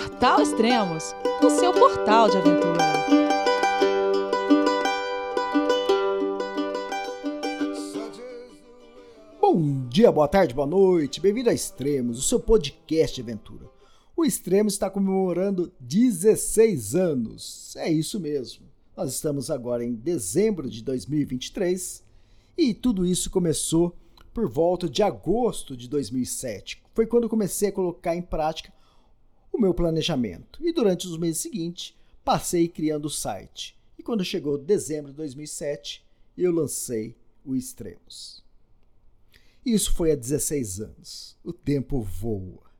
Portal Extremos, o seu portal de aventura. Bom dia, boa tarde, boa noite, bem-vindo a Extremos, o seu podcast de aventura. O Extremos está comemorando 16 anos, é isso mesmo. Nós estamos agora em dezembro de 2023 e tudo isso começou por volta de agosto de 2007. Foi quando comecei a colocar em prática meu planejamento. E durante os meses seguintes, passei criando o site. E quando chegou dezembro de 2007, eu lancei o Extremos. Isso foi há 16 anos. O tempo voa.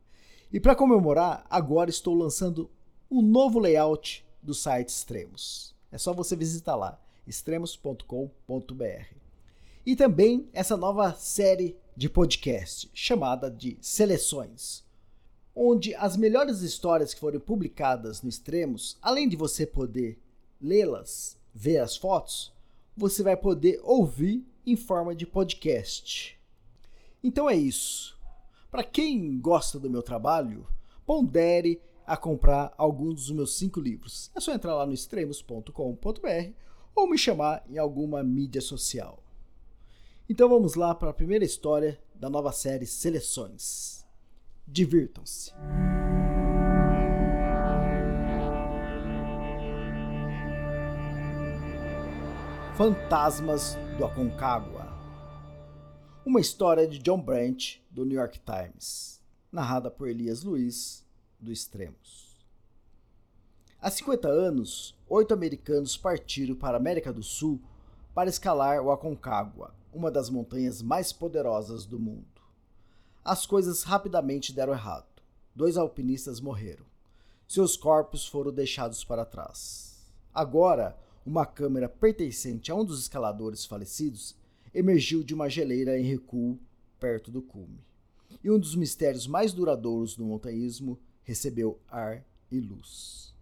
E para comemorar, agora estou lançando um novo layout do site Extremos. É só você visitar lá, extremos.com.br. E também essa nova série de podcast chamada de Seleções, onde as melhores histórias que foram publicadas no Extremos, além de você poder lê-las, ver as fotos, você vai poder ouvir em forma de podcast. Então é isso. Para quem gosta do meu trabalho, pondere a comprar alguns dos meus cinco livros. É só entrar lá no extremos.com.br ou me chamar em alguma mídia social. Então vamos lá para a primeira história da nova série Seleções. Divirtam-se. Fantasmas do Aconcagua. Uma história de John Branch, do New York Times, narrada por Elias Luiz, do Extremos. Há 50 anos, oito americanos partiram para a América do Sul para escalar o Aconcagua, uma das montanhas mais poderosas do mundo. As coisas rapidamente deram errado. Dois alpinistas morreram. Seus corpos foram deixados para trás. Agora, uma câmera pertencente a um dos escaladores falecidos emergiu de uma geleira em recuo perto do cume. E um dos mistérios mais duradouros do montanhismo recebeu ar e luz.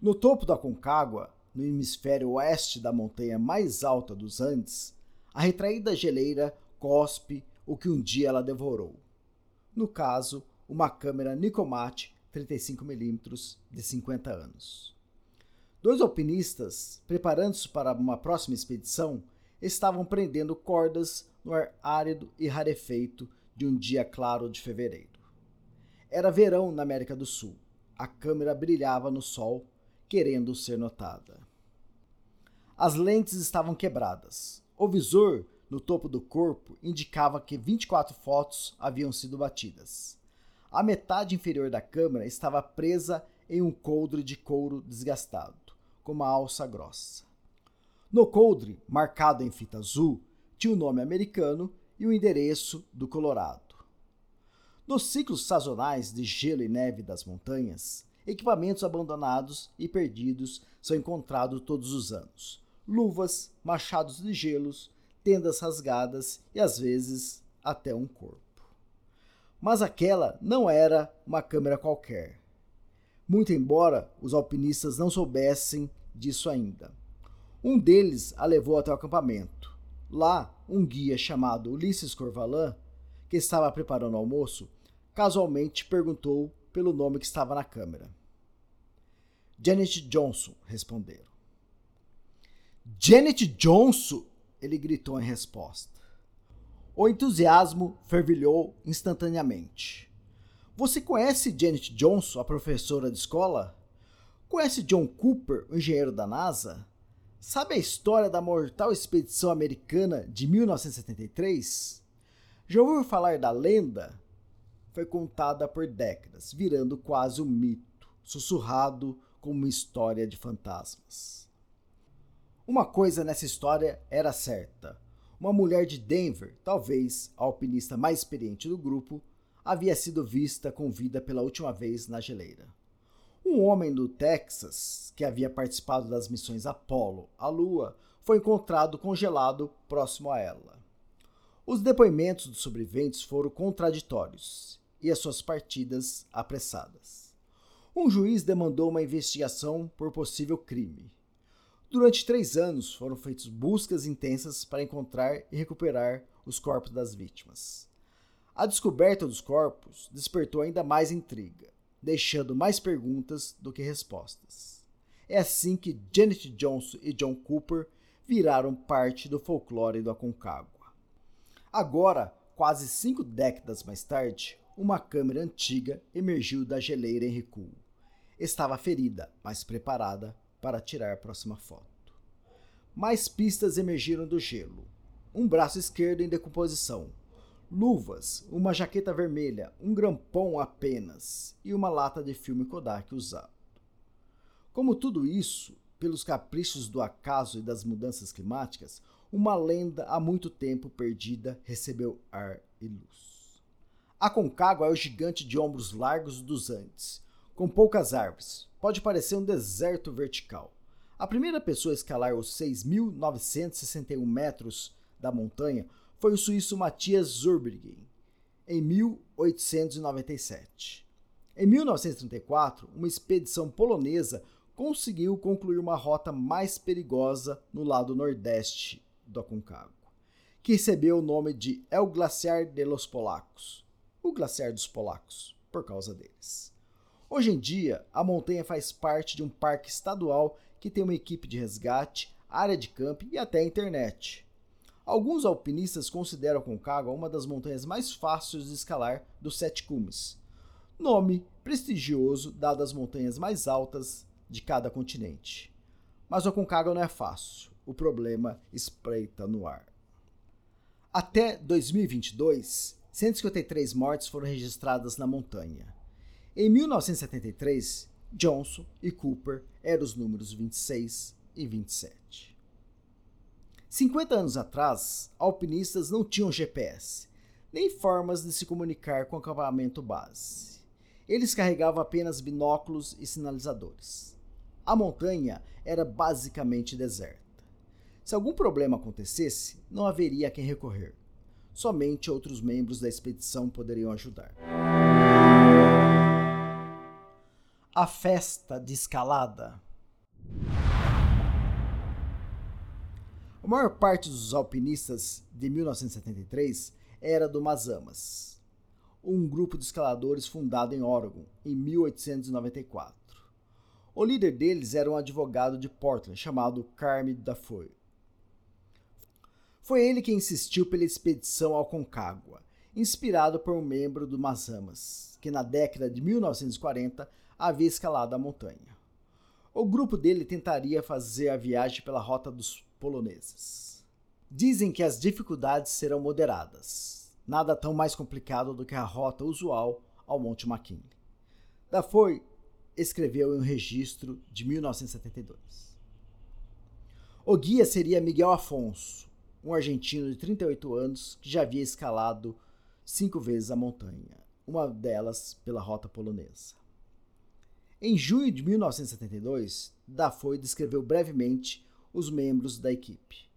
No topo da Concagua, no hemisfério oeste da montanha mais alta dos Andes, a retraída geleira cospe o que um dia ela devorou. No caso, uma câmera Nicomat 35mm de 50 anos. Dois alpinistas, preparando-se para uma próxima expedição, estavam prendendo cordas no ar árido e rarefeito de um dia claro de fevereiro. Era verão na América do Sul. A câmera brilhava no sol querendo ser notada. As lentes estavam quebradas. O visor no topo do corpo indicava que 24 fotos haviam sido batidas. A metade inferior da câmera estava presa em um coldre de couro desgastado, com uma alça grossa. No coldre, marcado em fita azul, tinha o nome americano e o endereço do Colorado. Nos ciclos sazonais de gelo e neve das montanhas, Equipamentos abandonados e perdidos são encontrados todos os anos. Luvas, machados de gelos, tendas rasgadas e às vezes até um corpo. Mas aquela não era uma câmera qualquer. Muito embora os alpinistas não soubessem disso ainda. Um deles a levou até o acampamento. Lá, um guia chamado Ulisses Corvalan, que estava preparando o almoço, casualmente perguntou pelo nome que estava na câmera. Janet Johnson, responderam. Janet Johnson! Ele gritou em resposta. O entusiasmo fervilhou instantaneamente. Você conhece Janet Johnson, a professora de escola? Conhece John Cooper, o engenheiro da NASA? Sabe a história da mortal expedição americana de 1973? Já ouviu falar da lenda? foi contada por décadas, virando quase um mito, sussurrado como uma história de fantasmas. Uma coisa nessa história era certa: uma mulher de Denver, talvez a alpinista mais experiente do grupo, havia sido vista com vida pela última vez na geleira. Um homem do Texas, que havia participado das missões Apollo à Lua, foi encontrado congelado próximo a ela. Os depoimentos dos sobreviventes foram contraditórios e as suas partidas apressadas. Um juiz demandou uma investigação por possível crime. Durante três anos foram feitas buscas intensas para encontrar e recuperar os corpos das vítimas. A descoberta dos corpos despertou ainda mais intriga, deixando mais perguntas do que respostas. É assim que Janet Johnson e John Cooper viraram parte do folclore do Aconcagua. Agora, quase cinco décadas mais tarde, uma câmera antiga emergiu da geleira em recuo. Estava ferida, mas preparada para tirar a próxima foto. Mais pistas emergiram do gelo. Um braço esquerdo em decomposição, luvas, uma jaqueta vermelha, um grampom apenas e uma lata de filme Kodak usado. Como tudo isso, pelos caprichos do acaso e das mudanças climáticas, uma lenda há muito tempo perdida recebeu ar e luz. A Concagua é o gigante de ombros largos dos Andes, com poucas árvores. Pode parecer um deserto vertical. A primeira pessoa a escalar os 6.961 metros da montanha foi o suíço Matthias Zurbriggen, em 1897. Em 1934, uma expedição polonesa conseguiu concluir uma rota mais perigosa no lado nordeste do Aconcagua, que recebeu o nome de El Glaciar de los Polacos, o Glaciar dos Polacos, por causa deles. Hoje em dia, a montanha faz parte de um parque estadual que tem uma equipe de resgate, área de camping e até internet. Alguns alpinistas consideram a Concagua uma das montanhas mais fáceis de escalar dos Sete Cumes, nome prestigioso dado às montanhas mais altas de cada continente. Mas a Concagua não é fácil, o problema espreita no ar. Até 2022, 153 mortes foram registradas na montanha. Em 1973, Johnson e Cooper eram os números 26 e 27. 50 anos atrás, alpinistas não tinham GPS, nem formas de se comunicar com o acampamento base. Eles carregavam apenas binóculos e sinalizadores. A montanha era basicamente deserta. Se algum problema acontecesse, não haveria a quem recorrer. Somente outros membros da expedição poderiam ajudar. A festa de escalada. A maior parte dos alpinistas de 1973 era do Mazamas, um grupo de escaladores fundado em Oregon em 1894. O líder deles era um advogado de Portland chamado Carme Dafoe. Foi ele que insistiu pela expedição ao Concagua, inspirado por um membro do Mazamas, que na década de 1940 havia escalado a montanha. O grupo dele tentaria fazer a viagem pela rota dos poloneses. Dizem que as dificuldades serão moderadas, nada tão mais complicado do que a rota usual ao Monte McKinley. Dafoe escreveu em um registro de 1972. O guia seria Miguel Afonso, um argentino de 38 anos que já havia escalado cinco vezes a montanha, uma delas pela rota polonesa. Em junho de 1972, Dafoe descreveu brevemente os membros da equipe.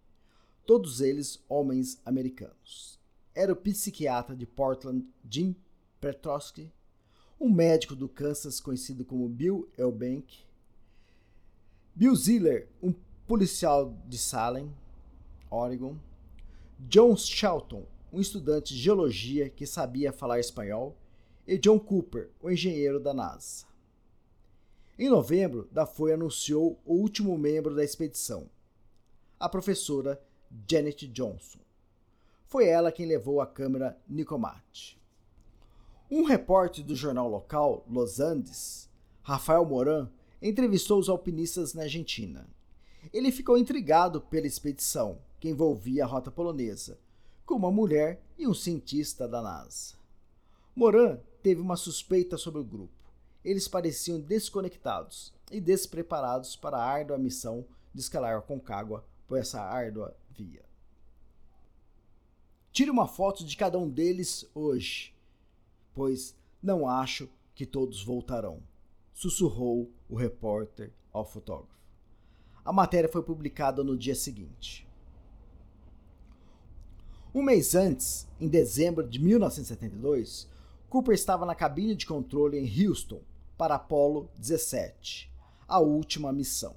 Todos eles homens americanos. Era o psiquiatra de Portland, Jim Petrosky, um médico do Kansas conhecido como Bill Elbank, Bill Ziller, um policial de Salem, Oregon, John Shelton, um estudante de geologia que sabia falar espanhol, e John Cooper, o engenheiro da NASA. Em novembro, Dafoe anunciou o último membro da expedição, a professora Janet Johnson. Foi ela quem levou a câmera Nicomat. Um repórter do jornal local, Los Andes, Rafael Moran, entrevistou os alpinistas na Argentina. Ele ficou intrigado pela expedição, que envolvia a rota polonesa, com uma mulher e um cientista da NASA. Moran teve uma suspeita sobre o grupo eles pareciam desconectados e despreparados para a árdua missão de escalar Concagua por essa árdua via. Tire uma foto de cada um deles hoje, pois não acho que todos voltarão, sussurrou o repórter ao fotógrafo. A matéria foi publicada no dia seguinte. Um mês antes, em dezembro de 1972, Cooper estava na cabine de controle em Houston para Apollo 17, a última missão.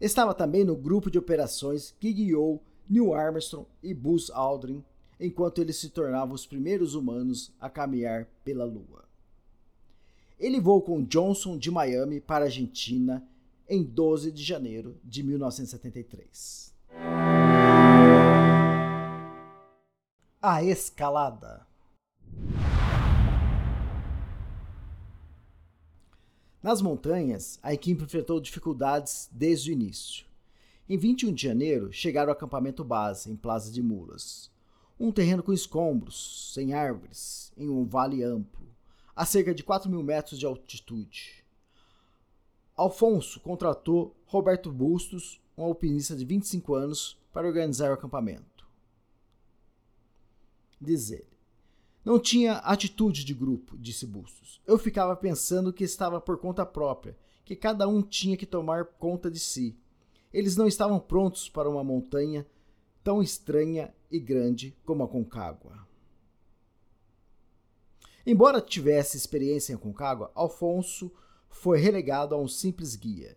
Estava também no grupo de operações que guiou Neil Armstrong e Buzz Aldrin enquanto eles se tornavam os primeiros humanos a caminhar pela Lua. Ele voou com Johnson de Miami para a Argentina em 12 de janeiro de 1973. A escalada. Nas montanhas, a equipe enfrentou dificuldades desde o início. Em 21 de janeiro, chegaram ao acampamento base, em Plaza de Mulas. Um terreno com escombros, sem árvores, em um vale amplo, a cerca de 4 mil metros de altitude. Alfonso contratou Roberto Bustos, um alpinista de 25 anos, para organizar o acampamento. Diz ele. Não tinha atitude de grupo, disse Bustos. Eu ficava pensando que estava por conta própria, que cada um tinha que tomar conta de si. Eles não estavam prontos para uma montanha tão estranha e grande como a Concagua. Embora tivesse experiência em Concagua, Alfonso foi relegado a um simples guia,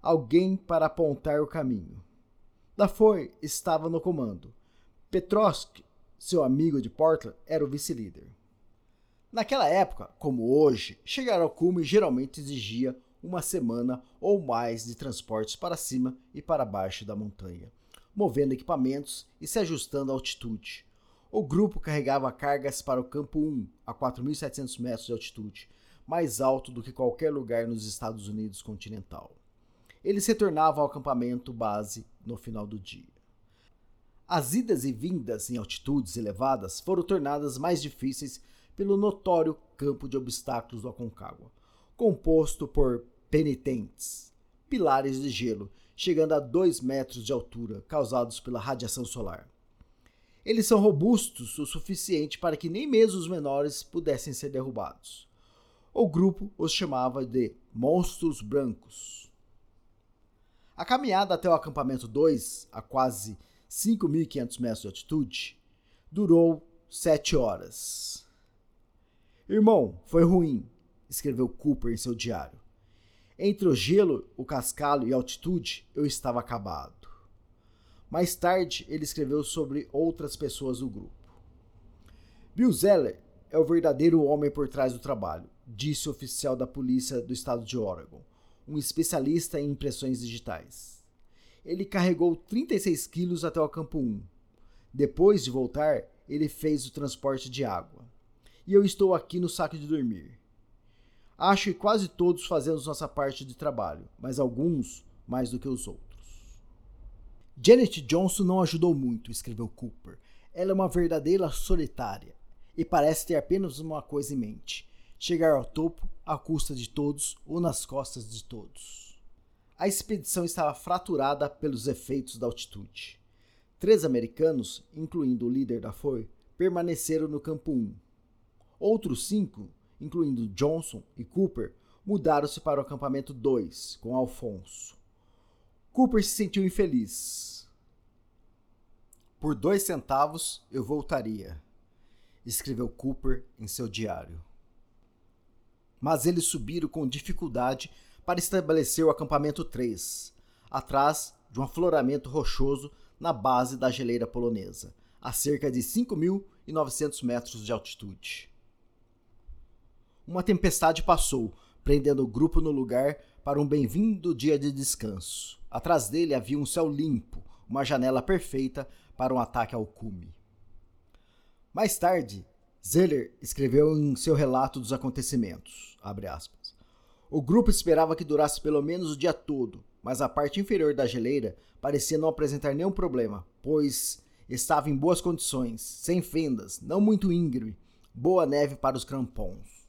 alguém para apontar o caminho. Dafoe estava no comando. Petrovsk, seu amigo de Portland, era o vice-líder. Naquela época, como hoje, chegar ao cume geralmente exigia uma semana ou mais de transportes para cima e para baixo da montanha, movendo equipamentos e se ajustando à altitude. O grupo carregava cargas para o campo 1, a 4.700 metros de altitude, mais alto do que qualquer lugar nos Estados Unidos continental. Eles retornavam ao acampamento base no final do dia. As idas e vindas em altitudes elevadas foram tornadas mais difíceis pelo notório campo de obstáculos do Aconcagua, composto por penitentes, pilares de gelo chegando a 2 metros de altura, causados pela radiação solar. Eles são robustos o suficiente para que nem mesmo os menores pudessem ser derrubados. O grupo os chamava de monstros brancos. A caminhada até o acampamento 2, a quase 5.500 metros de altitude, durou sete horas. Irmão, foi ruim, escreveu Cooper em seu diário. Entre o gelo, o cascalho e a altitude, eu estava acabado. Mais tarde, ele escreveu sobre outras pessoas do grupo. Bill Zeller é o verdadeiro homem por trás do trabalho, disse o oficial da polícia do estado de Oregon, um especialista em impressões digitais. Ele carregou 36 quilos até o campo 1. Depois de voltar, ele fez o transporte de água. E eu estou aqui no saco de dormir. Acho que quase todos fazemos nossa parte de trabalho, mas alguns mais do que os outros. Janet Johnson não ajudou muito, escreveu Cooper. Ela é uma verdadeira solitária e parece ter apenas uma coisa em mente: chegar ao topo à custa de todos ou nas costas de todos. A expedição estava fraturada pelos efeitos da altitude. Três americanos, incluindo o líder da FOI, permaneceram no campo 1. Outros cinco incluindo Johnson e Cooper, mudaram-se para o acampamento 2, com Alfonso. Cooper se sentiu infeliz. Por dois centavos eu voltaria, escreveu Cooper em seu diário. Mas eles subiram com dificuldade para estabelecer o acampamento 3, atrás de um afloramento rochoso na base da geleira polonesa, a cerca de 5.900 metros de altitude uma tempestade passou, prendendo o grupo no lugar para um bem-vindo dia de descanso. Atrás dele havia um céu limpo, uma janela perfeita para um ataque ao cume. Mais tarde, Zeller escreveu em seu relato dos acontecimentos, O grupo esperava que durasse pelo menos o dia todo, mas a parte inferior da geleira parecia não apresentar nenhum problema, pois estava em boas condições, sem fendas, não muito íngreme, boa neve para os crampons.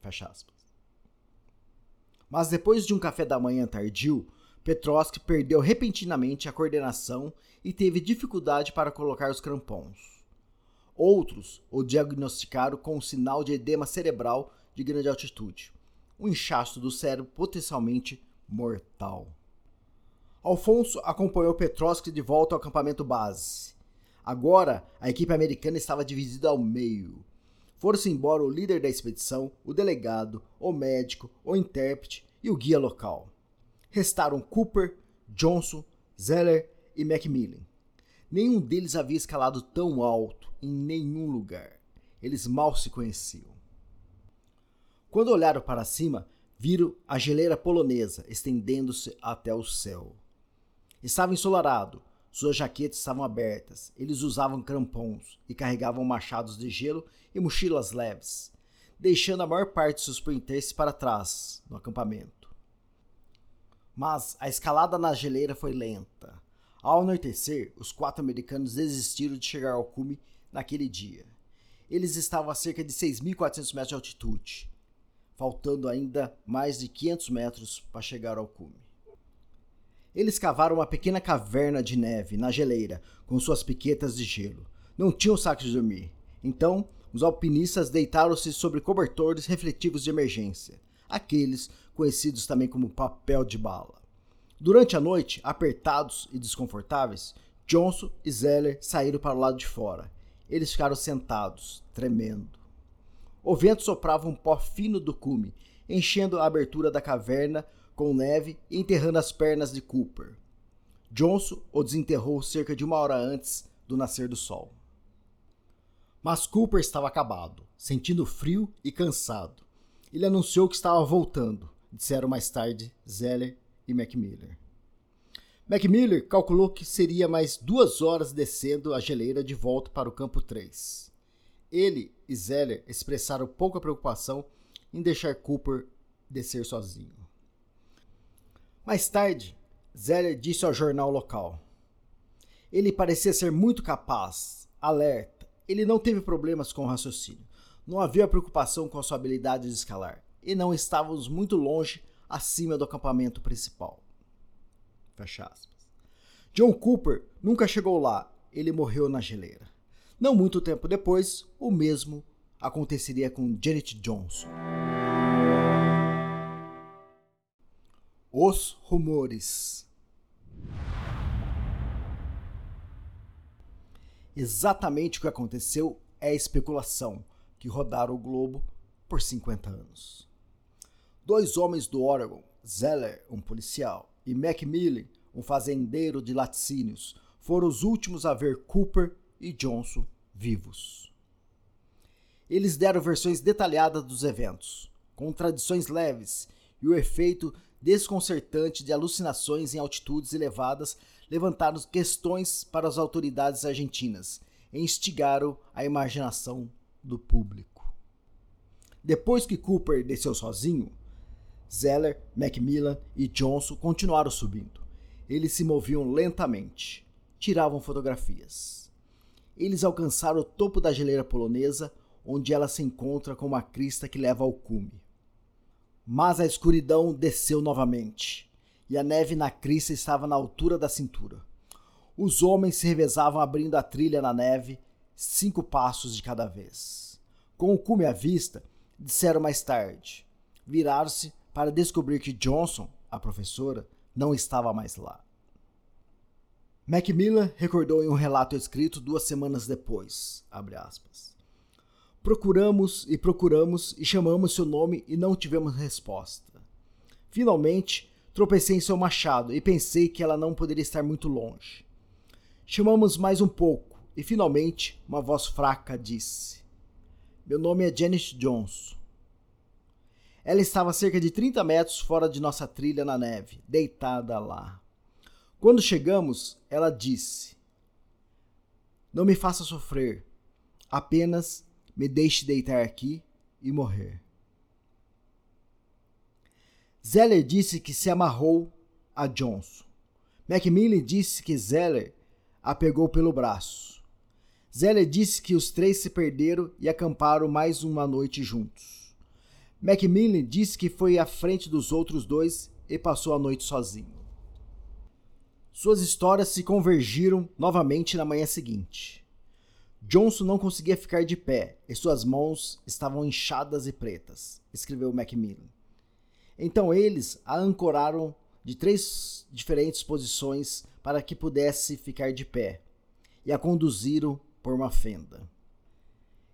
Fecha aspas. Mas depois de um café da manhã tardio, Petrovski perdeu repentinamente a coordenação e teve dificuldade para colocar os crampons. Outros o diagnosticaram com um sinal de edema cerebral de grande altitude, um inchaço do cérebro potencialmente mortal. Alfonso acompanhou Petrovski de volta ao acampamento base. Agora, a equipe americana estava dividida ao meio. Foram-se embora o líder da expedição, o delegado, o médico, o intérprete e o guia local. Restaram Cooper, Johnson, Zeller e Macmillan. Nenhum deles havia escalado tão alto em nenhum lugar. Eles mal se conheciam. Quando olharam para cima, viram a geleira polonesa estendendo-se até o céu. Estava ensolarado, suas jaquetas estavam abertas, eles usavam crampons e carregavam machados de gelo e mochilas leves, deixando a maior parte de seus pertences para trás, no acampamento. Mas a escalada na geleira foi lenta. Ao anoitecer, os quatro americanos desistiram de chegar ao cume naquele dia. Eles estavam a cerca de 6.400 metros de altitude, faltando ainda mais de 500 metros para chegar ao cume. Eles cavaram uma pequena caverna de neve na geleira com suas piquetas de gelo. Não tinham saco de dormir. Então, os alpinistas deitaram-se sobre cobertores refletivos de emergência, aqueles conhecidos também como papel de bala. Durante a noite, apertados e desconfortáveis, Johnson e Zeller saíram para o lado de fora. Eles ficaram sentados, tremendo. O vento soprava um pó fino do cume, enchendo a abertura da caverna com neve e enterrando as pernas de Cooper. Johnson o desenterrou cerca de uma hora antes do nascer do sol. Mas Cooper estava acabado, sentindo frio e cansado. Ele anunciou que estava voltando, disseram mais tarde Zeller e Macmillan. Macmillan calculou que seria mais duas horas descendo a geleira de volta para o campo 3. Ele e Zeller expressaram pouca preocupação em deixar Cooper descer sozinho. Mais tarde, Zeller disse ao jornal local: Ele parecia ser muito capaz, alerta. Ele não teve problemas com o raciocínio. Não havia preocupação com a sua habilidade de escalar. E não estávamos muito longe acima do acampamento principal. Fecha aspas. John Cooper nunca chegou lá, ele morreu na geleira. Não muito tempo depois, o mesmo aconteceria com Janet Johnson. Os rumores. Exatamente o que aconteceu é especulação que rodaram o globo por 50 anos. Dois homens do Oregon, Zeller, um policial, e Macmillan, um fazendeiro de laticínios, foram os últimos a ver Cooper e Johnson vivos. Eles deram versões detalhadas dos eventos, com tradições leves e o efeito desconcertante de alucinações em altitudes elevadas levantaram questões para as autoridades argentinas e instigaram a imaginação do público. Depois que Cooper desceu sozinho, Zeller, Macmillan e Johnson continuaram subindo. Eles se moviam lentamente, tiravam fotografias. Eles alcançaram o topo da geleira polonesa, onde ela se encontra com uma crista que leva ao cume. Mas a escuridão desceu novamente, e a neve na crista estava na altura da cintura. Os homens se revezavam abrindo a trilha na neve, cinco passos de cada vez. Com o cume à vista, disseram mais tarde. Viraram-se para descobrir que Johnson, a professora, não estava mais lá. Macmillan recordou em um relato escrito duas semanas depois, Procuramos e procuramos e chamamos seu nome e não tivemos resposta. Finalmente, tropecei em seu machado e pensei que ela não poderia estar muito longe. Chamamos mais um pouco e finalmente uma voz fraca disse: Meu nome é Janet Johnson. Ela estava a cerca de 30 metros fora de nossa trilha na neve, deitada lá. Quando chegamos, ela disse: Não me faça sofrer, apenas me deixe deitar aqui e morrer. Zeller disse que se amarrou a Johnson. Macmillan disse que Zeller a pegou pelo braço. Zeller disse que os três se perderam e acamparam mais uma noite juntos. Macmillan disse que foi à frente dos outros dois e passou a noite sozinho. Suas histórias se convergiram novamente na manhã seguinte. Johnson não conseguia ficar de pé e suas mãos estavam inchadas e pretas, escreveu Macmillan. Então eles a ancoraram de três diferentes posições para que pudesse ficar de pé e a conduziram por uma fenda.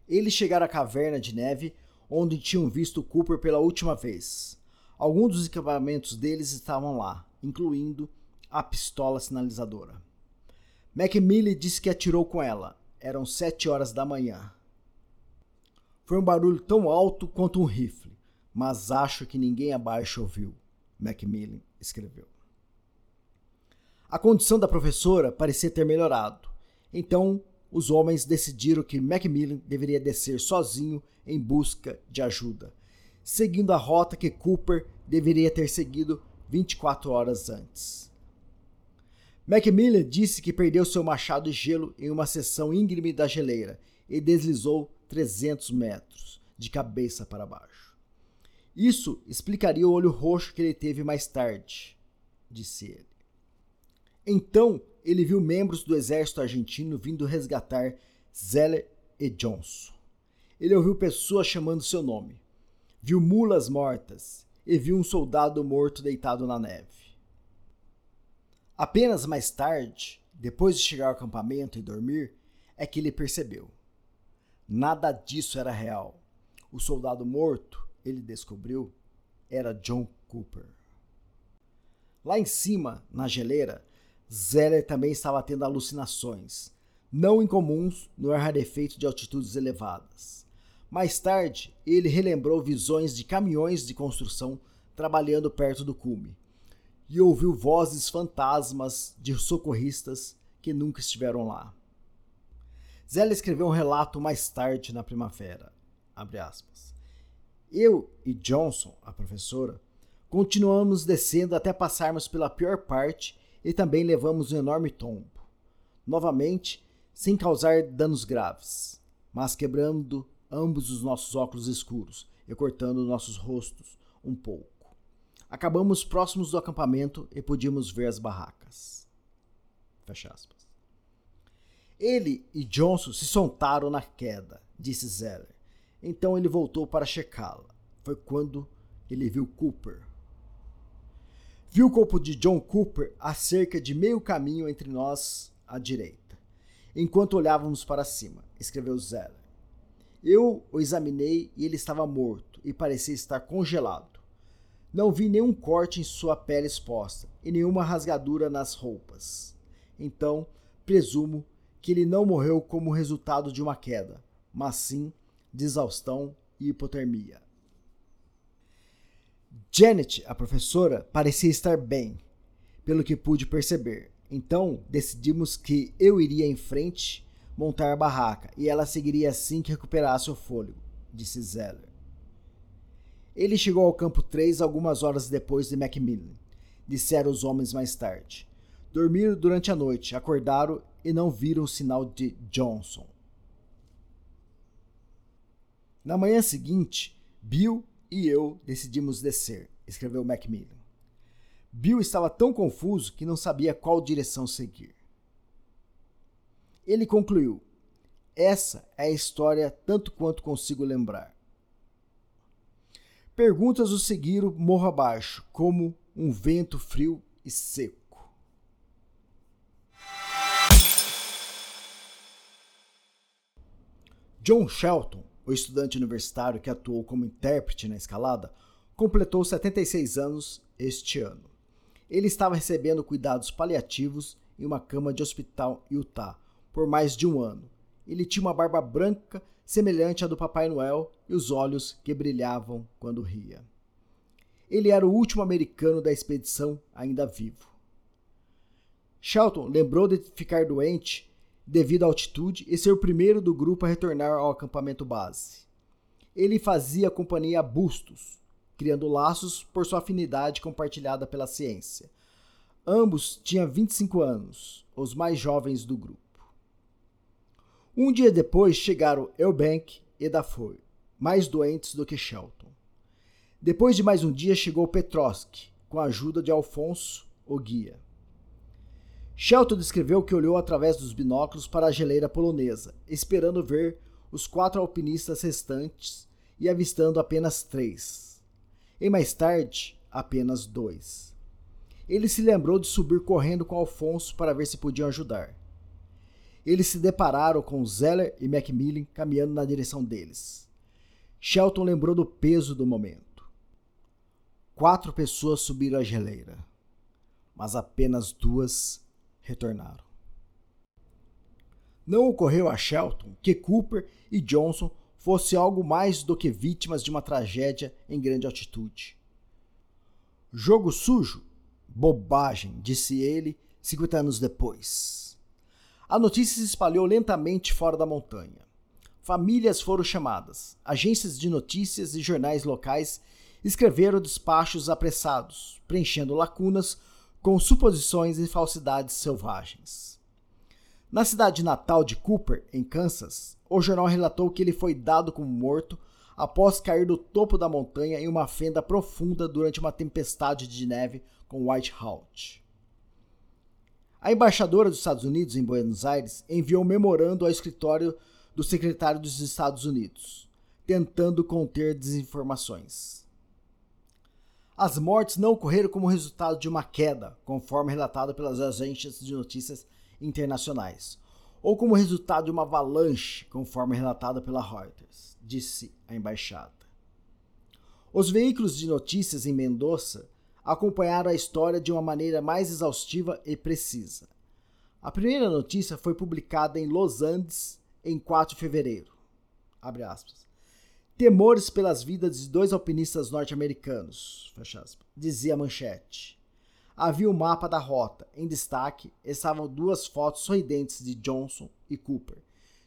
Eles chegaram à caverna de neve onde tinham visto Cooper pela última vez. Alguns dos equipamentos deles estavam lá, incluindo a pistola sinalizadora. Macmillan disse que atirou com ela. Eram sete horas da manhã. Foi um barulho tão alto quanto um rifle, mas acho que ninguém abaixo ouviu, Macmillan escreveu. A condição da professora parecia ter melhorado, então os homens decidiram que Macmillan deveria descer sozinho em busca de ajuda, seguindo a rota que Cooper deveria ter seguido 24 horas antes. Macmillan disse que perdeu seu machado de gelo em uma seção íngreme da geleira e deslizou 300 metros, de cabeça para baixo. Isso explicaria o olho roxo que ele teve mais tarde, disse ele. Então ele viu membros do exército argentino vindo resgatar Zeller e Johnson. Ele ouviu pessoas chamando seu nome, viu mulas mortas e viu um soldado morto deitado na neve. Apenas mais tarde, depois de chegar ao acampamento e dormir, é que ele percebeu. Nada disso era real. O soldado morto, ele descobriu, era John Cooper. Lá em cima, na geleira, Zeller também estava tendo alucinações, não incomuns no rarefeito de altitudes elevadas. Mais tarde, ele relembrou visões de caminhões de construção trabalhando perto do cume e ouviu vozes fantasmas de socorristas que nunca estiveram lá. Zeller escreveu um relato mais tarde na primavera. Eu e Johnson, a professora, continuamos descendo até passarmos pela pior parte e também levamos um enorme tombo. Novamente, sem causar danos graves, mas quebrando ambos os nossos óculos escuros e cortando nossos rostos um pouco. Acabamos próximos do acampamento e podíamos ver as barracas. Fecha aspas. Ele e Johnson se soltaram na queda, disse Zeller. Então ele voltou para checá-la. Foi quando ele viu Cooper. Viu o corpo de John Cooper a cerca de meio caminho entre nós à direita, enquanto olhávamos para cima, escreveu Zeller. Eu o examinei e ele estava morto e parecia estar congelado. Não vi nenhum corte em sua pele exposta e nenhuma rasgadura nas roupas. Então, presumo que ele não morreu como resultado de uma queda, mas sim de exaustão e hipotermia. Janet, a professora, parecia estar bem, pelo que pude perceber. Então decidimos que eu iria em frente montar a barraca e ela seguiria assim que recuperasse o fôlego, disse Zeller. Ele chegou ao campo 3 algumas horas depois de Macmillan, disseram os homens mais tarde. Dormiram durante a noite, acordaram e não viram sinal de Johnson. Na manhã seguinte, Bill e eu decidimos descer, escreveu Macmillan. Bill estava tão confuso que não sabia qual direção seguir. Ele concluiu: Essa é a história tanto quanto consigo lembrar. Perguntas o seguiram morro abaixo, como um vento frio e seco. John Shelton o estudante universitário que atuou como intérprete na escalada, completou 76 anos este ano. Ele estava recebendo cuidados paliativos em uma cama de hospital Utah por mais de um ano. Ele tinha uma barba branca semelhante à do Papai Noel e os olhos que brilhavam quando ria. Ele era o último americano da expedição ainda vivo. Shelton lembrou de ficar doente devido à altitude e ser o primeiro do grupo a retornar ao acampamento base. Ele fazia companhia a Bustos, criando laços por sua afinidade compartilhada pela ciência. Ambos tinham 25 anos, os mais jovens do grupo. Um dia depois chegaram Eubank e Dafoe, mais doentes do que Shelton. Depois de mais um dia chegou Petrovski, com a ajuda de Alfonso, o guia. Shelton descreveu que olhou através dos binóculos para a geleira polonesa, esperando ver os quatro alpinistas restantes e avistando apenas três. E mais tarde, apenas dois. Ele se lembrou de subir correndo com Alfonso para ver se podiam ajudar. Eles se depararam com Zeller e Macmillan caminhando na direção deles. Shelton lembrou do peso do momento. Quatro pessoas subiram a geleira, mas apenas duas retornaram. Não ocorreu a Shelton que Cooper e Johnson fossem algo mais do que vítimas de uma tragédia em grande altitude. Jogo sujo? Bobagem, disse ele 50 anos depois. A notícia se espalhou lentamente fora da montanha. Famílias foram chamadas, agências de notícias e jornais locais escreveram despachos apressados, preenchendo lacunas com suposições e falsidades selvagens. Na cidade natal de Cooper, em Kansas, o jornal relatou que ele foi dado como morto após cair do topo da montanha em uma fenda profunda durante uma tempestade de neve com Whiteout. A embaixadora dos Estados Unidos em Buenos Aires enviou um memorando ao escritório do secretário dos Estados Unidos, tentando conter desinformações. As mortes não ocorreram como resultado de uma queda, conforme relatado pelas agências de notícias internacionais, ou como resultado de uma avalanche, conforme relatado pela Reuters, disse a embaixada. Os veículos de notícias em Mendoza acompanharam a história de uma maneira mais exaustiva e precisa. A primeira notícia foi publicada em Los Andes em 4 de fevereiro. Temores pelas vidas de dois alpinistas norte-americanos, dizia a manchete. Havia o um mapa da rota. Em destaque estavam duas fotos sorridentes de Johnson e Cooper,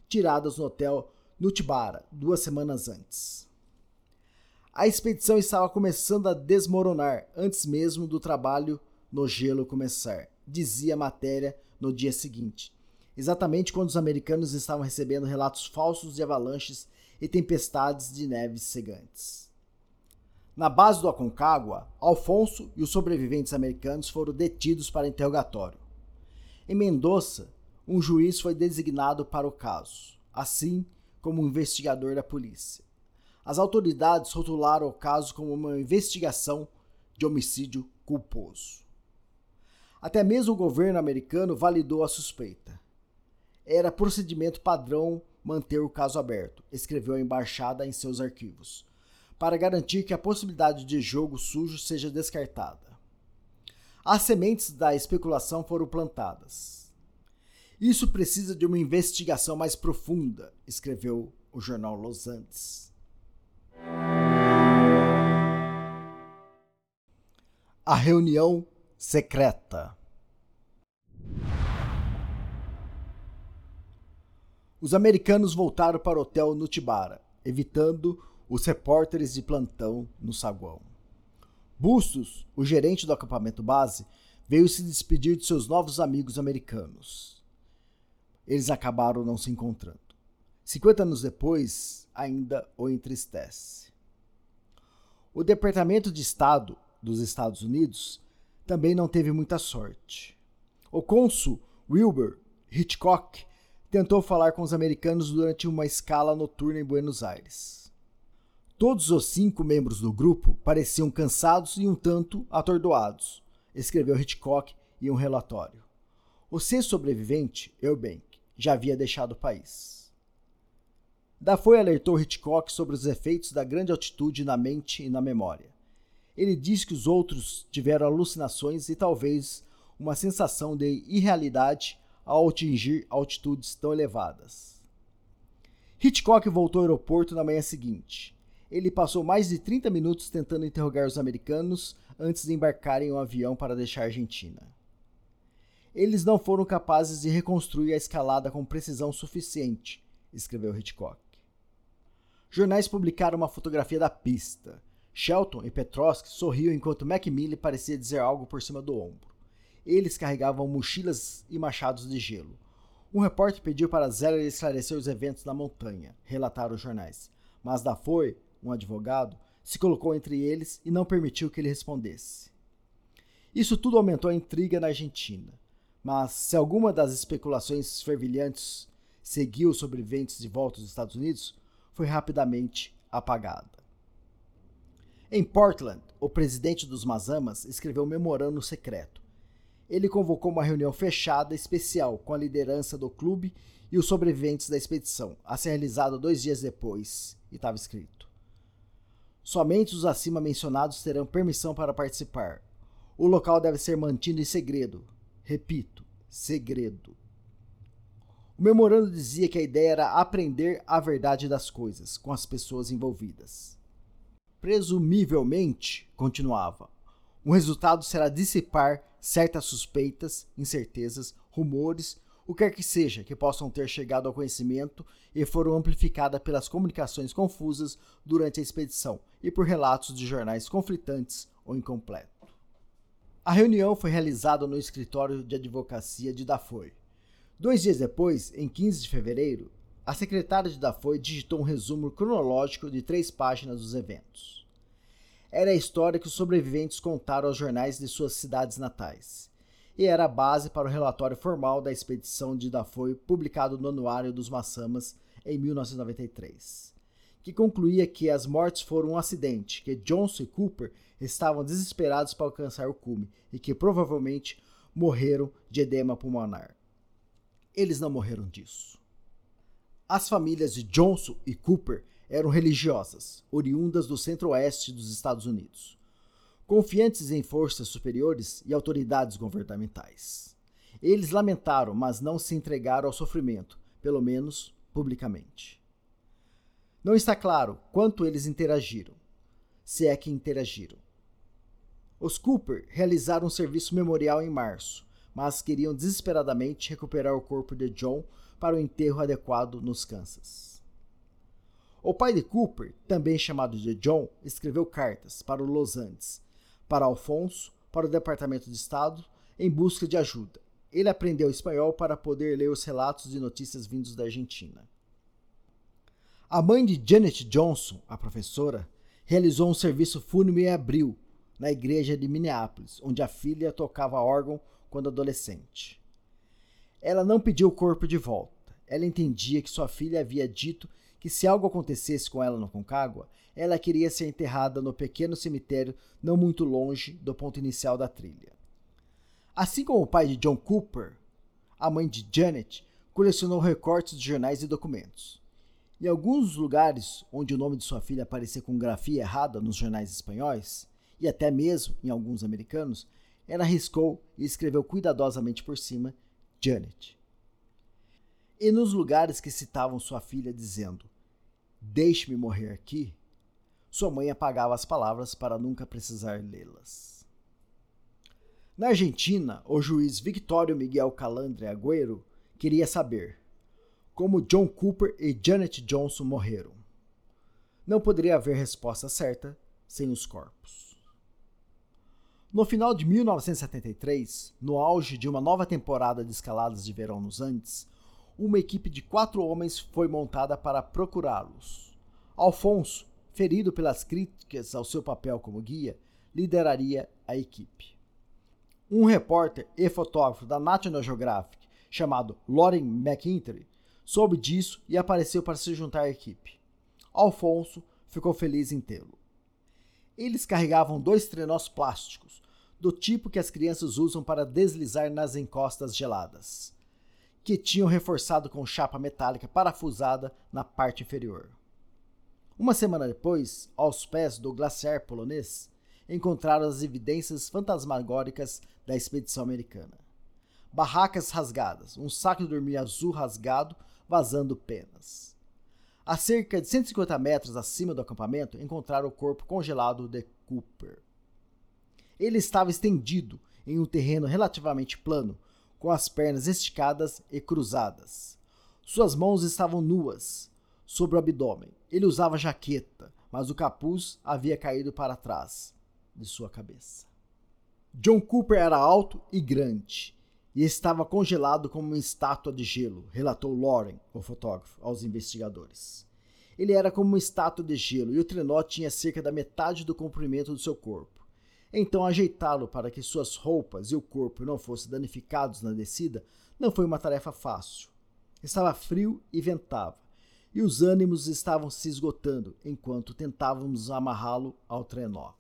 tiradas no hotel Nutibara duas semanas antes. A expedição estava começando a desmoronar antes mesmo do trabalho no gelo começar, dizia a matéria no dia seguinte, exatamente quando os americanos estavam recebendo relatos falsos de avalanches e tempestades de neves cegantes. Na base do Aconcagua, Alfonso e os sobreviventes americanos foram detidos para interrogatório. Em Mendoza, um juiz foi designado para o caso, assim como um investigador da polícia. As autoridades rotularam o caso como uma investigação de homicídio culposo. Até mesmo o governo americano validou a suspeita. Era procedimento padrão manter o caso aberto, escreveu a embaixada em seus arquivos, para garantir que a possibilidade de jogo sujo seja descartada. As sementes da especulação foram plantadas. Isso precisa de uma investigação mais profunda, escreveu o jornal Los Andes. A reunião secreta. Os americanos voltaram para o hotel Nutibara, evitando os repórteres de plantão no saguão. Bustos, o gerente do acampamento base, veio se despedir de seus novos amigos americanos. Eles acabaram não se encontrando. 50 anos depois, ainda o entristece. O Departamento de Estado dos Estados Unidos também não teve muita sorte. O cônsul Wilbur Hitchcock tentou falar com os americanos durante uma escala noturna em Buenos Aires. Todos os cinco membros do grupo pareciam cansados e um tanto atordoados, escreveu Hitchcock em um relatório. O sexto sobrevivente, Eubank, já havia deixado o país. Dafoe alertou Hitchcock sobre os efeitos da grande altitude na mente e na memória. Ele disse que os outros tiveram alucinações e talvez uma sensação de irrealidade ao atingir altitudes tão elevadas. Hitchcock voltou ao aeroporto na manhã seguinte. Ele passou mais de 30 minutos tentando interrogar os americanos antes de embarcar em um avião para deixar a Argentina. Eles não foram capazes de reconstruir a escalada com precisão suficiente, escreveu Hitchcock. Jornais publicaram uma fotografia da pista. Shelton e Petrovsky sorriam enquanto Macmillan parecia dizer algo por cima do ombro. Eles carregavam mochilas e machados de gelo. Um repórter pediu para Zeller esclarecer os eventos na montanha, relataram os jornais. Mas Dafoe, um advogado, se colocou entre eles e não permitiu que ele respondesse. Isso tudo aumentou a intriga na Argentina. Mas se alguma das especulações fervilhantes seguiu sobreviventes de volta aos Estados Unidos, foi rapidamente apagada. Em Portland, o presidente dos Mazamas escreveu um memorando secreto ele convocou uma reunião fechada especial com a liderança do clube e os sobreviventes da expedição, a ser realizada dois dias depois, e estava escrito. Somente os acima mencionados terão permissão para participar. O local deve ser mantido em segredo. Repito, segredo. O memorando dizia que a ideia era aprender a verdade das coisas com as pessoas envolvidas. Presumivelmente, continuava, o resultado será dissipar certas suspeitas, incertezas, rumores, o quer que seja que possam ter chegado ao conhecimento e foram amplificadas pelas comunicações confusas durante a expedição e por relatos de jornais conflitantes ou incompletos. A reunião foi realizada no escritório de advocacia de Dafoe. Dois dias depois, em 15 de fevereiro, a secretária de Dafoe digitou um resumo cronológico de três páginas dos eventos. Era a história que os sobreviventes contaram aos jornais de suas cidades natais, e era a base para o relatório formal da expedição de Dafoe publicado no Anuário dos Massamas em 1993, que concluía que as mortes foram um acidente, que Johnson e Cooper estavam desesperados para alcançar o cume e que provavelmente morreram de edema pulmonar. Eles não morreram disso. As famílias de Johnson e Cooper eram religiosas, oriundas do centro-oeste dos Estados Unidos, confiantes em forças superiores e autoridades governamentais. Eles lamentaram, mas não se entregaram ao sofrimento, pelo menos publicamente. Não está claro quanto eles interagiram, se é que interagiram. Os Cooper realizaram um serviço memorial em março, mas queriam desesperadamente recuperar o corpo de John para o enterro adequado nos Kansas. O pai de Cooper, também chamado de John, escreveu cartas para o Los Andes, para Alfonso, para o Departamento de Estado, em busca de ajuda. Ele aprendeu espanhol para poder ler os relatos de notícias vindos da Argentina. A mãe de Janet Johnson, a professora, realizou um serviço fúnebre em abril na igreja de Minneapolis, onde a filha tocava órgão quando adolescente. Ela não pediu o corpo de volta. Ela entendia que sua filha havia dito que se algo acontecesse com ela no Concagua, ela queria ser enterrada no pequeno cemitério não muito longe do ponto inicial da trilha. Assim como o pai de John Cooper, a mãe de Janet colecionou recortes de jornais e documentos. Em alguns lugares onde o nome de sua filha aparecia com grafia errada nos jornais espanhóis, e até mesmo em alguns americanos, ela riscou e escreveu cuidadosamente por cima Janet. E nos lugares que citavam sua filha dizendo: Deixe-me morrer aqui, sua mãe apagava as palavras para nunca precisar lê-las. Na Argentina, o juiz Victório Miguel Calandre Agüero queria saber como John Cooper e Janet Johnson morreram. Não poderia haver resposta certa sem os corpos. No final de 1973, no auge de uma nova temporada de escaladas de verão nos Andes, uma equipe de quatro homens foi montada para procurá-los. Alfonso, ferido pelas críticas ao seu papel como guia, lideraria a equipe. Um repórter e fotógrafo da National Geographic, chamado Lauren McIntyre, soube disso e apareceu para se juntar à equipe. Alfonso ficou feliz em tê-lo. Eles carregavam dois trenós plásticos, do tipo que as crianças usam para deslizar nas encostas geladas, que tinham reforçado com chapa metálica parafusada na parte inferior. Uma semana depois, aos pés do glaciar polonês, encontraram as evidências fantasmagóricas da expedição americana. Barracas rasgadas, um saco de dormir azul rasgado, vazando penas. A cerca de 150 metros acima do acampamento, encontraram o corpo congelado de Cooper. Ele estava estendido em um terreno relativamente plano, com as pernas esticadas e cruzadas. Suas mãos estavam nuas, sobre o abdômen. Ele usava jaqueta, mas o capuz havia caído para trás de sua cabeça. John Cooper era alto e grande, e estava congelado como uma estátua de gelo, relatou Lauren, o fotógrafo, aos investigadores. Ele era como uma estátua de gelo e o trenó tinha cerca da metade do comprimento do seu corpo. Então, ajeitá-lo para que suas roupas e o corpo não fossem danificados na descida não foi uma tarefa fácil. Estava frio e ventava, e os ânimos estavam se esgotando enquanto tentávamos amarrá-lo ao trenó.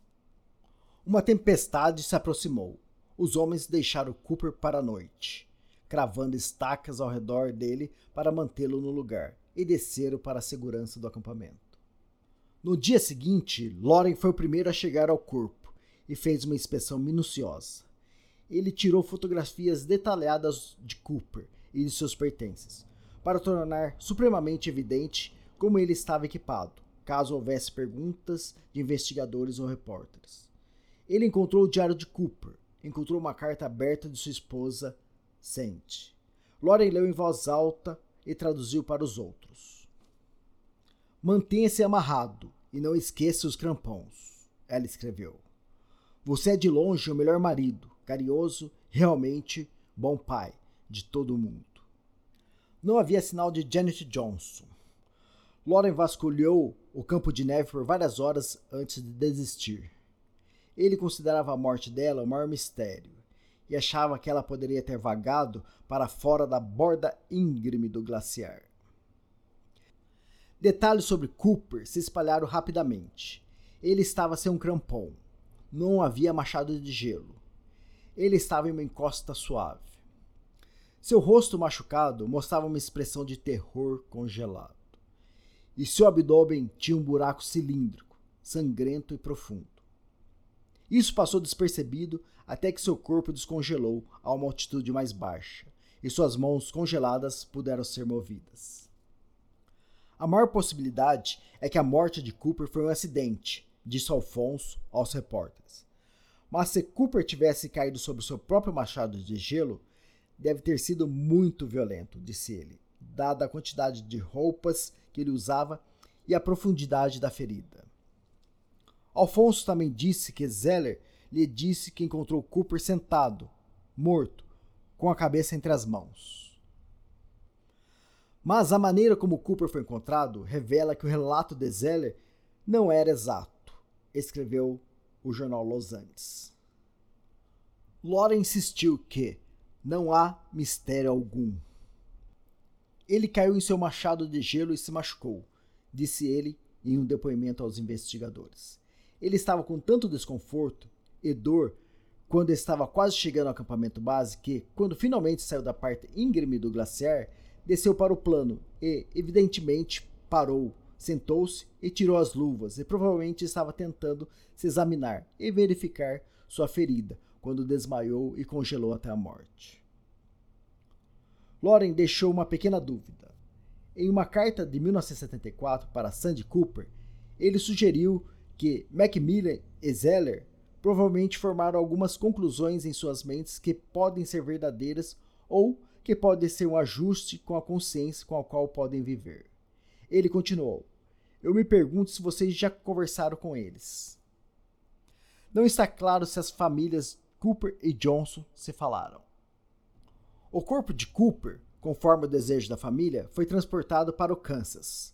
Uma tempestade se aproximou. Os homens deixaram Cooper para a noite, cravando estacas ao redor dele para mantê-lo no lugar, e desceram para a segurança do acampamento. No dia seguinte, Loren foi o primeiro a chegar ao corpo e fez uma inspeção minuciosa. Ele tirou fotografias detalhadas de Cooper e de seus pertences. para tornar supremamente evidente como ele estava equipado, caso houvesse perguntas de investigadores ou repórteres. Ele encontrou o diário de Cooper, encontrou uma carta aberta de sua esposa, Sente. Lauren leu em voz alta e traduziu para os outros. Mantenha-se amarrado e não esqueça os crampons, ela escreveu. Você é de longe o melhor marido, carinhoso, realmente bom pai de todo mundo. Não havia sinal de Janet Johnson. Lauren vasculhou o campo de neve por várias horas antes de desistir. Ele considerava a morte dela o maior mistério e achava que ela poderia ter vagado para fora da borda íngreme do glaciar. Detalhes sobre Cooper se espalharam rapidamente. Ele estava sem um crampon não havia machado de gelo. Ele estava em uma encosta suave. Seu rosto machucado mostrava uma expressão de terror congelado. E seu abdômen tinha um buraco cilíndrico, sangrento e profundo. Isso passou despercebido até que seu corpo descongelou a uma altitude mais baixa e suas mãos congeladas puderam ser movidas. A maior possibilidade é que a morte de Cooper foi um acidente, disse Alfonso aos repórteres. Mas se Cooper tivesse caído sobre seu próprio machado de gelo, deve ter sido muito violento, disse ele, dada a quantidade de roupas que ele usava e a profundidade da ferida. Alfonso também disse que Zeller lhe disse que encontrou Cooper sentado, morto, com a cabeça entre as mãos. Mas a maneira como Cooper foi encontrado revela que o relato de Zeller não era exato escreveu o jornal Los Angeles. Laura insistiu que não há mistério algum. Ele caiu em seu machado de gelo e se machucou, disse ele em um depoimento aos investigadores. Ele estava com tanto desconforto e dor quando estava quase chegando ao acampamento base que, quando finalmente saiu da parte íngreme do glaciar, desceu para o plano e, evidentemente, parou sentou-se e tirou as luvas e provavelmente estava tentando se examinar e verificar sua ferida quando desmaiou e congelou até a morte. Loren deixou uma pequena dúvida. Em uma carta de 1974 para Sandy Cooper, ele sugeriu que Macmillan e Zeller provavelmente formaram algumas conclusões em suas mentes que podem ser verdadeiras ou que podem ser um ajuste com a consciência com a qual podem viver. Ele continuou: eu me pergunto se vocês já conversaram com eles. Não está claro se as famílias Cooper e Johnson se falaram. O corpo de Cooper, conforme o desejo da família, foi transportado para o Kansas.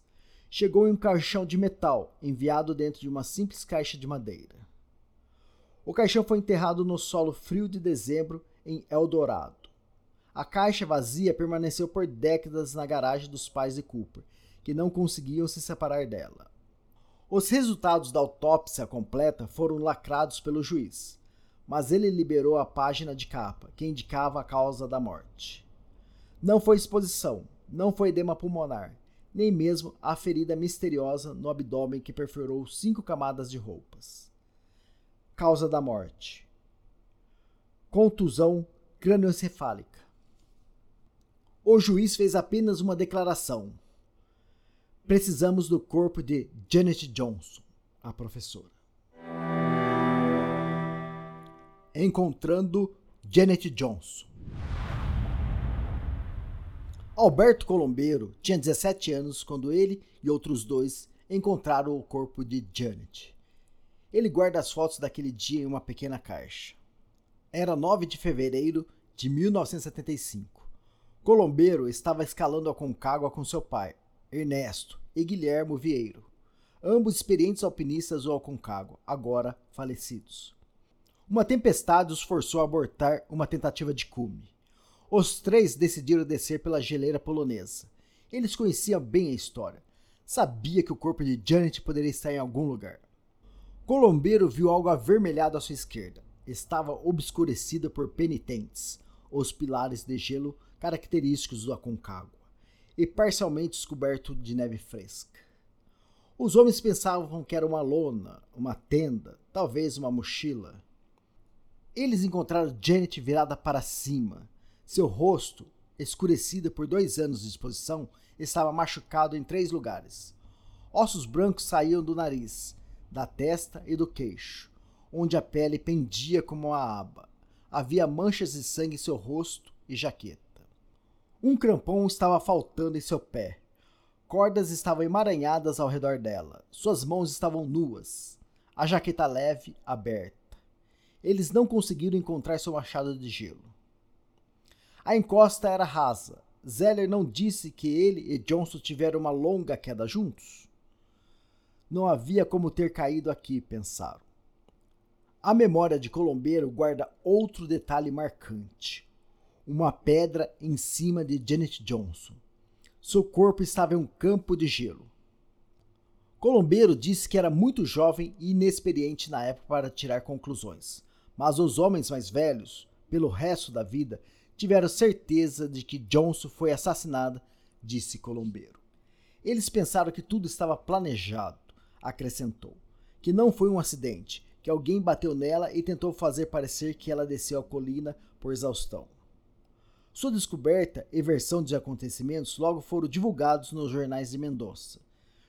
Chegou em um caixão de metal, enviado dentro de uma simples caixa de madeira. O caixão foi enterrado no solo frio de dezembro em Eldorado. A caixa vazia permaneceu por décadas na garagem dos pais de Cooper que não conseguiam se separar dela. Os resultados da autópsia completa foram lacrados pelo juiz, mas ele liberou a página de capa, que indicava a causa da morte. Não foi exposição, não foi edema pulmonar, nem mesmo a ferida misteriosa no abdômen que perfurou cinco camadas de roupas. Causa da morte: contusão crânioencefálica. O juiz fez apenas uma declaração, Precisamos do corpo de Janet Johnson, a professora. Encontrando Janet Johnson. Alberto Colombeiro tinha 17 anos quando ele e outros dois encontraram o corpo de Janet. Ele guarda as fotos daquele dia em uma pequena caixa. Era 9 de fevereiro de 1975. Colombeiro estava escalando a Concagua com seu pai, Ernesto e Guilhermo Vieiro, ambos experientes alpinistas do Aconcagua, agora falecidos. Uma tempestade os forçou a abortar uma tentativa de cume. Os três decidiram descer pela geleira polonesa. Eles conheciam bem a história. Sabia que o corpo de Janet poderia estar em algum lugar. Colombeiro viu algo avermelhado à sua esquerda. Estava obscurecida por penitentes, os pilares de gelo característicos do Aconcagua e parcialmente descoberto de neve fresca. Os homens pensavam que era uma lona, uma tenda, talvez uma mochila. Eles encontraram Janet virada para cima. Seu rosto escurecida por dois anos de exposição, estava machucado em três lugares. Ossos brancos saíam do nariz, da testa e do queixo, onde a pele pendia como uma aba. Havia manchas de sangue em seu rosto e jaqueta. Um crampão estava faltando em seu pé. Cordas estavam emaranhadas ao redor dela. Suas mãos estavam nuas. A jaqueta leve, aberta. Eles não conseguiram encontrar seu machado de gelo. A encosta era rasa. Zeller não disse que ele e Johnson tiveram uma longa queda juntos? Não havia como ter caído aqui, pensaram. A memória de Colombeiro guarda outro detalhe marcante: uma pedra em cima de Janet Johnson. Seu corpo estava em um campo de gelo. Colombeiro disse que era muito jovem e inexperiente na época para tirar conclusões, mas os homens mais velhos, pelo resto da vida, tiveram certeza de que Johnson foi assassinada, disse Colombeiro. Eles pensaram que tudo estava planejado acrescentou, que não foi um acidente, que alguém bateu nela e tentou fazer parecer que ela desceu a colina por exaustão. Sua descoberta e versão dos acontecimentos logo foram divulgados nos jornais de Mendoza,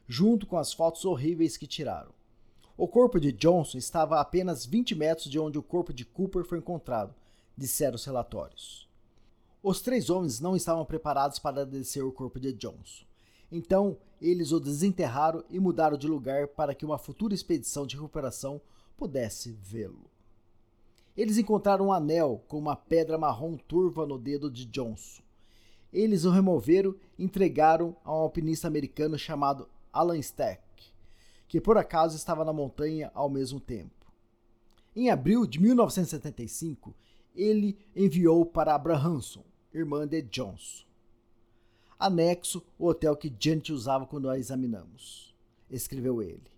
junto com as fotos horríveis que tiraram. O corpo de Johnson estava a apenas 20 metros de onde o corpo de Cooper foi encontrado, disseram os relatórios. Os três homens não estavam preparados para descer o corpo de Johnson. Então, eles o desenterraram e mudaram de lugar para que uma futura expedição de recuperação pudesse vê-lo. Eles encontraram um anel com uma pedra marrom turva no dedo de Johnson. Eles o removeram e entregaram a um alpinista americano chamado Alan Stack, que por acaso estava na montanha ao mesmo tempo. Em abril de 1975, ele enviou para Abrahamson, irmã de Johnson anexo o hotel que Janet usava quando a examinamos. Escreveu ele.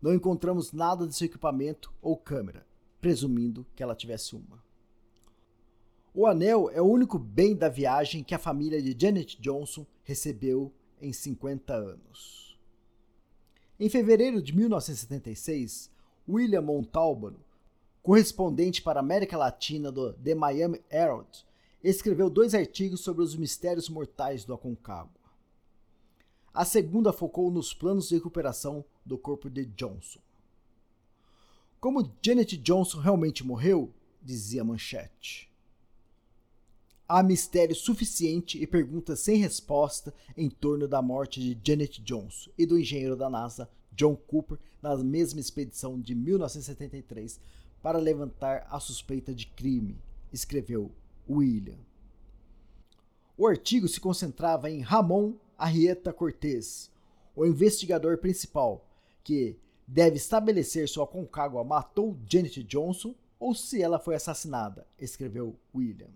Não encontramos nada de seu equipamento ou câmera, presumindo que ela tivesse uma. O anel é o único bem da viagem que a família de Janet Johnson recebeu em 50 anos. Em fevereiro de 1976, William Montalbano, correspondente para a América Latina do The Miami Herald, escreveu dois artigos sobre os mistérios mortais do Aconcagua. A segunda focou nos planos de recuperação do corpo de Johnson. Como Janet Johnson realmente morreu, dizia a manchete. Há mistério suficiente e perguntas sem resposta em torno da morte de Janet Johnson e do engenheiro da NASA John Cooper na mesma expedição de 1973 para levantar a suspeita de crime, escreveu William. O artigo se concentrava em Ramon Arrieta Cortez, o investigador principal, que deve estabelecer se o Aconcagua matou Janet Johnson ou se ela foi assassinada, escreveu William.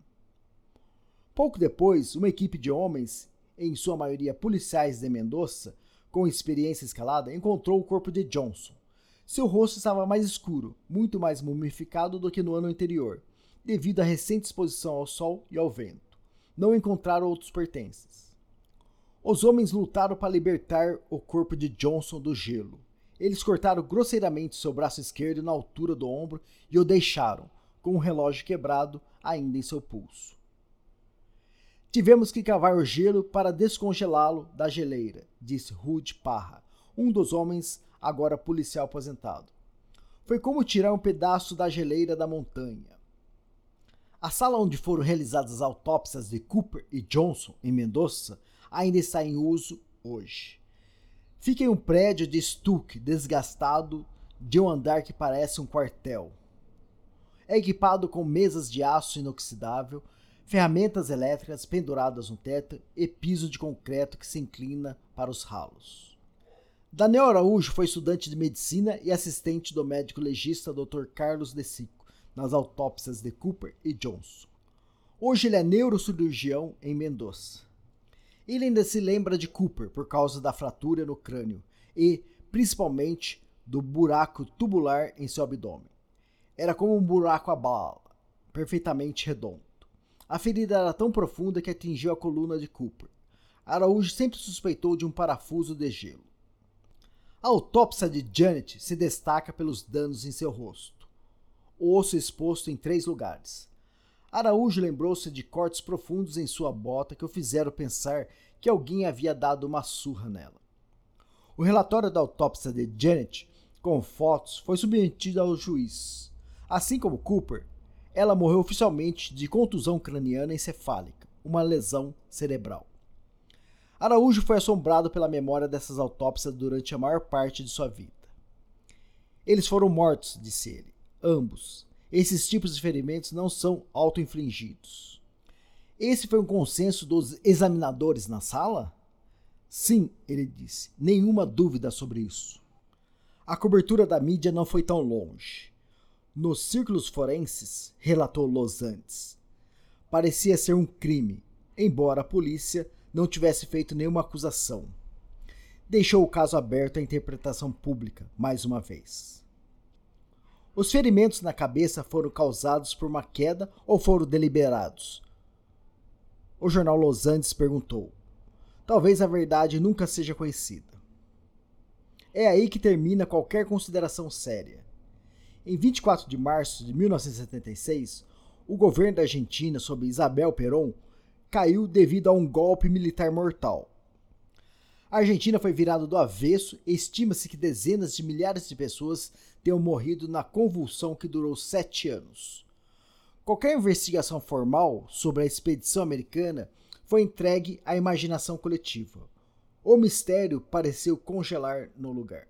Pouco depois, uma equipe de homens, em sua maioria policiais de Mendoza, com experiência escalada, encontrou o corpo de Johnson. Seu rosto estava mais escuro, muito mais mumificado do que no ano anterior, devido à recente exposição ao sol e ao vento. Não encontraram outros pertences. Os homens lutaram para libertar o corpo de Johnson do gelo. Eles cortaram grosseiramente seu braço esquerdo na altura do ombro e o deixaram, com o relógio quebrado ainda em seu pulso. Tivemos que cavar o gelo para descongelá-lo da geleira, disse Rude Parra, um dos homens agora policial aposentado. Foi como tirar um pedaço da geleira da montanha. A sala onde foram realizadas as autópsias de Cooper e Johnson, em Mendoza, ainda está em uso hoje. Fica em um prédio de estuque desgastado de um andar que parece um quartel. É equipado com mesas de aço inoxidável, ferramentas elétricas penduradas no teto e piso de concreto que se inclina para os ralos. Daniel Araújo foi estudante de medicina e assistente do médico legista Dr. Carlos De Sico nas autópsias de Cooper e Johnson. Hoje ele é neurocirurgião em Mendoza. Ele ainda se lembra de Cooper por causa da fratura no crânio e, principalmente, do buraco tubular em seu abdômen. Era como um buraco a bala, perfeitamente redondo. A ferida era tão profunda que atingiu a coluna de Cooper. Araújo sempre suspeitou de um parafuso de gelo. A autópsia de Janet se destaca pelos danos em seu rosto o osso exposto em três lugares. Araújo lembrou-se de cortes profundos em sua bota que o fizeram pensar que alguém havia dado uma surra nela. O relatório da autópsia de Janet, com fotos, foi submetido ao juiz. Assim como Cooper, ela morreu oficialmente de contusão craniana encefálica, uma lesão cerebral. Araújo foi assombrado pela memória dessas autópsias durante a maior parte de sua vida. Eles foram mortos, disse ele, ambos. Esses tipos de ferimentos não são auto-infligidos. Esse foi um consenso dos examinadores na sala? Sim, ele disse, nenhuma dúvida sobre isso. A cobertura da mídia não foi tão longe. Nos círculos forenses, relatou Los Andes, parecia ser um crime, embora a polícia não tivesse feito nenhuma acusação. Deixou o caso aberto à interpretação pública, mais uma vez. Os ferimentos na cabeça foram causados por uma queda ou foram deliberados? O jornal Los Andes perguntou. Talvez a verdade nunca seja conhecida. É aí que termina qualquer consideração séria. Em 24 de março de 1976, o governo da Argentina, sob Isabel Perón, caiu devido a um golpe militar mortal. A Argentina foi virada do avesso e estima-se que dezenas de milhares de pessoas tenham morrido na convulsão que durou sete anos. Qualquer investigação formal sobre a expedição americana foi entregue à imaginação coletiva. O mistério pareceu congelar no lugar.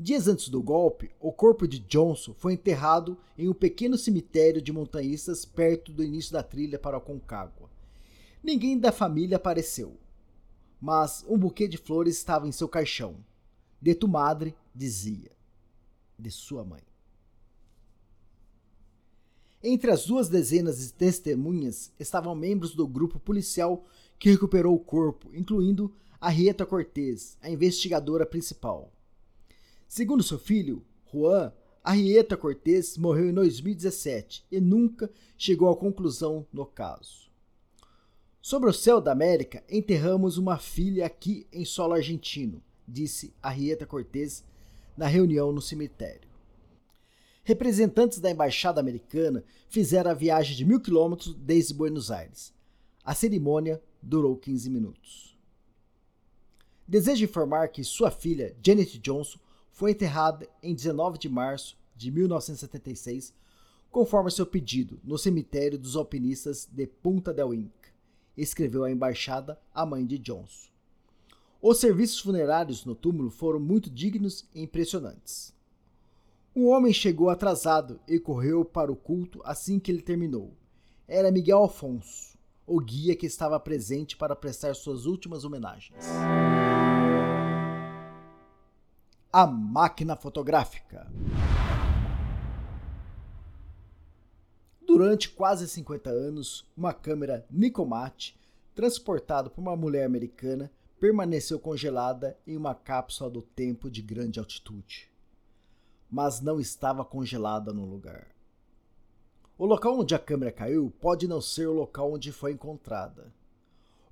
Dias antes do golpe, o corpo de Johnson foi enterrado em um pequeno cemitério de montanhistas perto do início da trilha para a Concagua. Ninguém da família apareceu, mas um buquê de flores estava em seu caixão. De tu madre, dizia, de sua mãe. Entre as duas dezenas de testemunhas estavam membros do grupo policial que recuperou o corpo, incluindo Arrieta Cortez, a investigadora principal. Segundo seu filho, Juan, Arrieta Cortez morreu em 2017 e nunca chegou à conclusão no caso. Sobre o céu da América, enterramos uma filha aqui em solo argentino, disse Arrieta Cortez na reunião no cemitério. Representantes da embaixada americana fizeram a viagem de mil quilômetros desde Buenos Aires. A cerimônia durou 15 minutos. Desejo informar que sua filha, Janet Johnson, foi enterrada em 19 de março de 1976, conforme seu pedido, no cemitério dos alpinistas de Punta del Inca escreveu a embaixada a mãe de Johnson. Os serviços funerários no túmulo foram muito dignos e impressionantes. Um homem chegou atrasado e correu para o culto assim que ele terminou. Era Miguel Afonso, o guia que estava presente para prestar suas últimas homenagens. A máquina fotográfica. Durante quase 50 anos, uma câmera Nicomat, transportada por uma mulher americana, permaneceu congelada em uma cápsula do tempo de grande altitude. Mas não estava congelada no lugar. O local onde a câmera caiu pode não ser o local onde foi encontrada.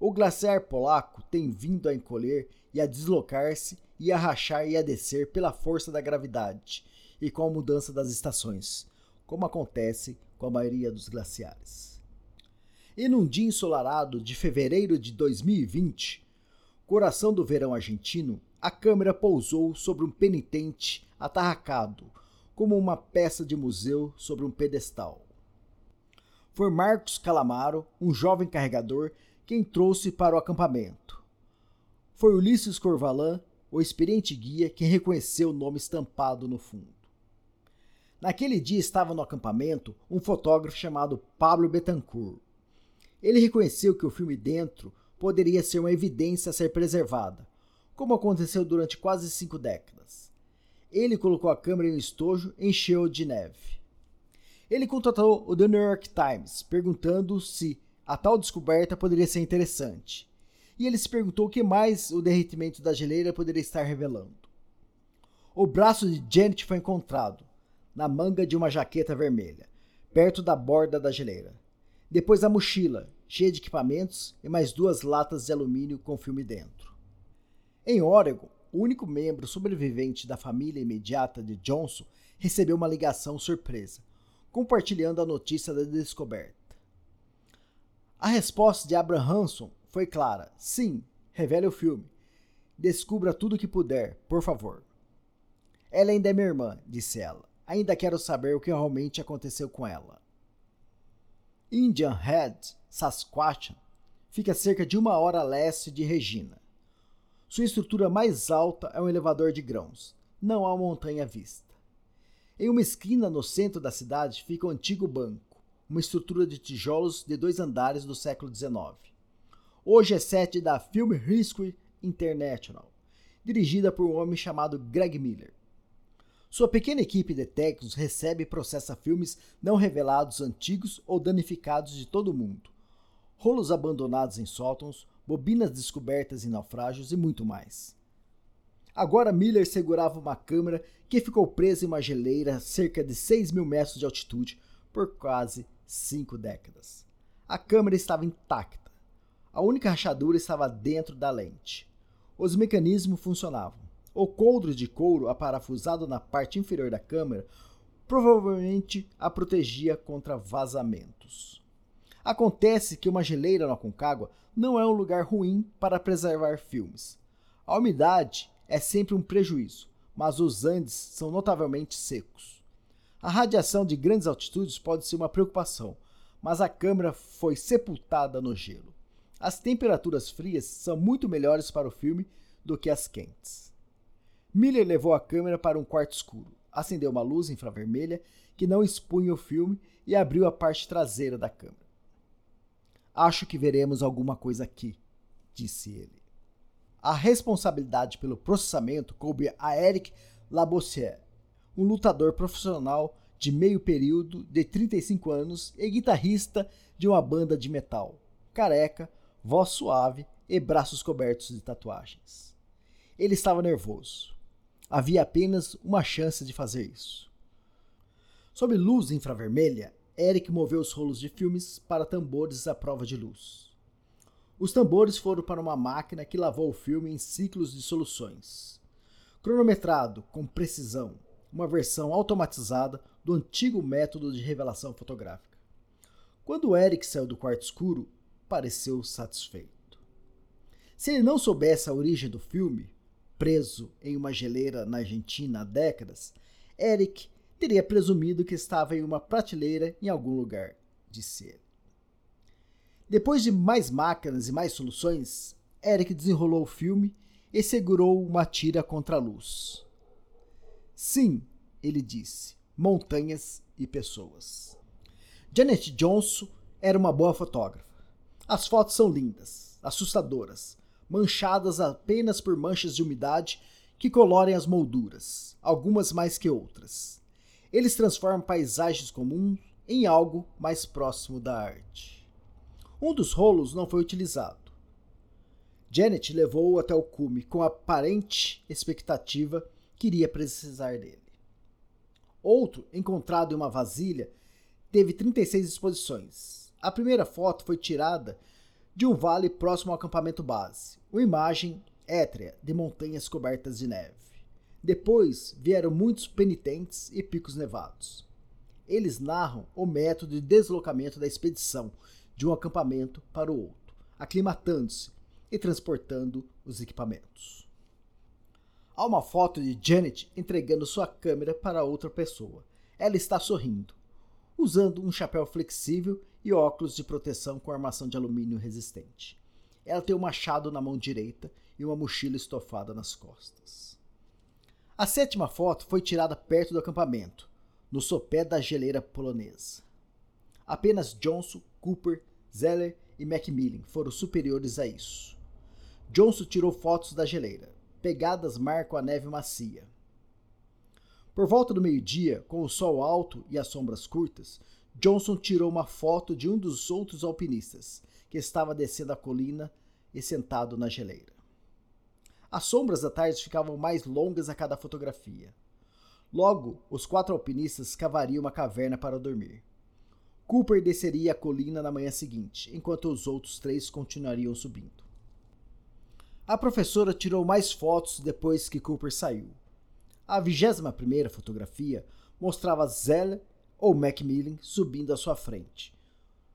O glaciar polaco tem vindo a encolher e a deslocar-se e a rachar e a descer pela força da gravidade e com a mudança das estações, como acontece com a maioria dos glaciares. E num dia ensolarado de fevereiro de 2020, coração do verão argentino, a câmera pousou sobre um penitente atarracado, como uma peça de museu sobre um pedestal. Foi Marcos Calamaro, um jovem carregador, quem trouxe para o acampamento. Foi Ulisses Corvalan, o experiente guia, quem reconheceu o nome estampado no fundo. Naquele dia estava no acampamento um fotógrafo chamado Pablo Betancourt. Ele reconheceu que o filme dentro poderia ser uma evidência a ser preservada, como aconteceu durante quase cinco décadas. Ele colocou a câmera em um estojo e encheu de neve. Ele contatou o The New York Times, perguntando se a tal descoberta poderia ser interessante. E ele se perguntou o que mais o derretimento da geleira poderia estar revelando. O braço de Janet foi encontrado, na manga de uma jaqueta vermelha, perto da borda da geleira. Depois a mochila, cheia de equipamentos e mais duas latas de alumínio com filme dentro. Em Oregon, o único membro sobrevivente da família imediata de Johnson recebeu uma ligação surpresa, compartilhando a notícia da descoberta. A resposta de Abraham Hanson foi clara: sim, revele o filme. Descubra tudo o que puder, por favor. Ela ainda é minha irmã, disse ela. Ainda quero saber o que realmente aconteceu com ela. Indian Head, Saskatchewan, fica a cerca de uma hora a leste de Regina. Sua estrutura mais alta é um elevador de grãos. Não há montanha à vista. Em uma esquina no centro da cidade fica o antigo banco, uma estrutura de tijolos de dois andares do século XIX. Hoje é sede da Film History International, dirigida por um homem chamado Greg Miller. Sua pequena equipe de técnicos recebe e processa filmes não revelados antigos ou danificados de todo o mundo, rolos abandonados em sótãos, bobinas descobertas em naufrágios e muito mais. Agora Miller segurava uma câmera que ficou presa em uma geleira a cerca de 6 mil metros de altitude por quase cinco décadas. A câmera estava intacta. A única rachadura estava dentro da lente. Os mecanismos funcionavam. O coldro de couro aparafusado na parte inferior da câmera provavelmente a protegia contra vazamentos. Acontece que uma geleira no Aconcagua não é um lugar ruim para preservar filmes. A umidade é sempre um prejuízo, mas os Andes são notavelmente secos. A radiação de grandes altitudes pode ser uma preocupação, mas a câmera foi sepultada no gelo. As temperaturas frias são muito melhores para o filme do que as quentes. Miller levou a câmera para um quarto escuro, acendeu uma luz infravermelha que não expunha o filme e abriu a parte traseira da câmera. Acho que veremos alguma coisa aqui, disse ele. A responsabilidade pelo processamento coube a Eric Labossière, um lutador profissional de meio período de 35 anos e guitarrista de uma banda de metal, careca, voz suave e braços cobertos de tatuagens. Ele estava nervoso. Havia apenas uma chance de fazer isso. Sob luz infravermelha, Eric moveu os rolos de filmes para tambores à prova de luz. Os tambores foram para uma máquina que lavou o filme em ciclos de soluções. Cronometrado com precisão, uma versão automatizada do antigo método de revelação fotográfica. Quando Eric saiu do quarto escuro, pareceu satisfeito. Se ele não soubesse a origem do filme, preso em uma geleira na Argentina há décadas, Eric teria presumido que estava em uma prateleira em algum lugar, disse ele. Depois de mais máquinas e mais soluções, Eric desenrolou o filme e segurou uma tira contra a luz. Sim, ele disse, montanhas e pessoas. Janet Johnson era uma boa fotógrafa. As fotos são lindas, assustadoras, manchadas apenas por manchas de umidade que colorem as molduras, algumas mais que outras. Eles transformam paisagens comuns em algo mais próximo da arte. Um dos rolos não foi utilizado. Janet levou-o até o cume com a aparente expectativa que iria precisar dele. Outro, encontrado em uma vasilha, teve 36 exposições, a primeira foto foi tirada de um vale próximo ao acampamento base, uma imagem étrea de montanhas cobertas de neve. Depois vieram muitos penitentes e picos nevados. Eles narram o método de deslocamento da expedição de um acampamento para o outro, aclimatando-se e transportando os equipamentos. Há uma foto de Janet entregando sua câmera para outra pessoa. Ela está sorrindo, usando um chapéu flexível e óculos de proteção com armação de alumínio resistente. Ela tem um machado na mão direita e uma mochila estofada nas costas. A sétima foto foi tirada perto do acampamento, no sopé da geleira polonesa. Apenas Johnson, Cooper, Zeller e Macmillan foram superiores a isso. Johnson tirou fotos da geleira. Pegadas marcam a neve macia. Por volta do meio-dia, com o sol alto e as sombras curtas, Johnson tirou uma foto de um dos outros alpinistas, que estava descendo a colina e sentado na geleira. As sombras da tarde ficavam mais longas a cada fotografia. Logo, os quatro alpinistas cavariam uma caverna para dormir. Cooper desceria a colina na manhã seguinte, enquanto os outros três continuariam subindo. A professora tirou mais fotos depois que Cooper saiu. A vigésima primeira fotografia mostrava Zeller ou Macmillan subindo à sua frente,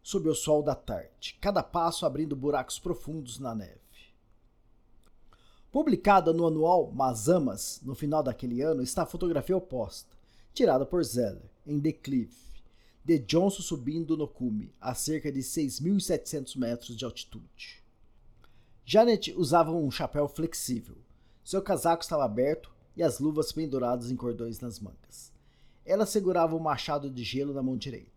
sob o sol da tarde, cada passo abrindo buracos profundos na neve. Publicada no anual Mazamas, no final daquele ano, está a fotografia oposta, tirada por Zeller, em declive, de Johnson subindo no cume, a cerca de 6.700 metros de altitude. Janet usava um chapéu flexível. Seu casaco estava aberto e as luvas penduradas em cordões nas mangas. Ela segurava o um machado de gelo na mão direita.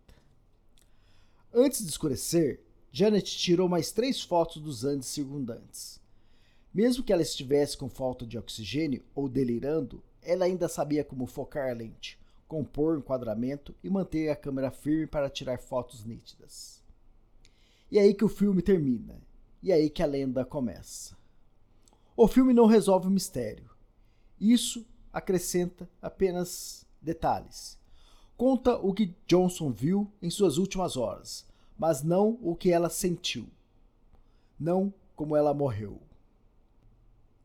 Antes de escurecer, Janet tirou mais três fotos dos Andes circundantes. Mesmo que ela estivesse com falta de oxigênio ou delirando, ela ainda sabia como focar a lente, compor o enquadramento e manter a câmera firme para tirar fotos nítidas. E é aí que o filme termina, e é aí que a lenda começa. O filme não resolve o mistério. Isso acrescenta apenas detalhes. Conta o que Johnson viu em suas últimas horas, mas não o que ela sentiu. Não como ela morreu.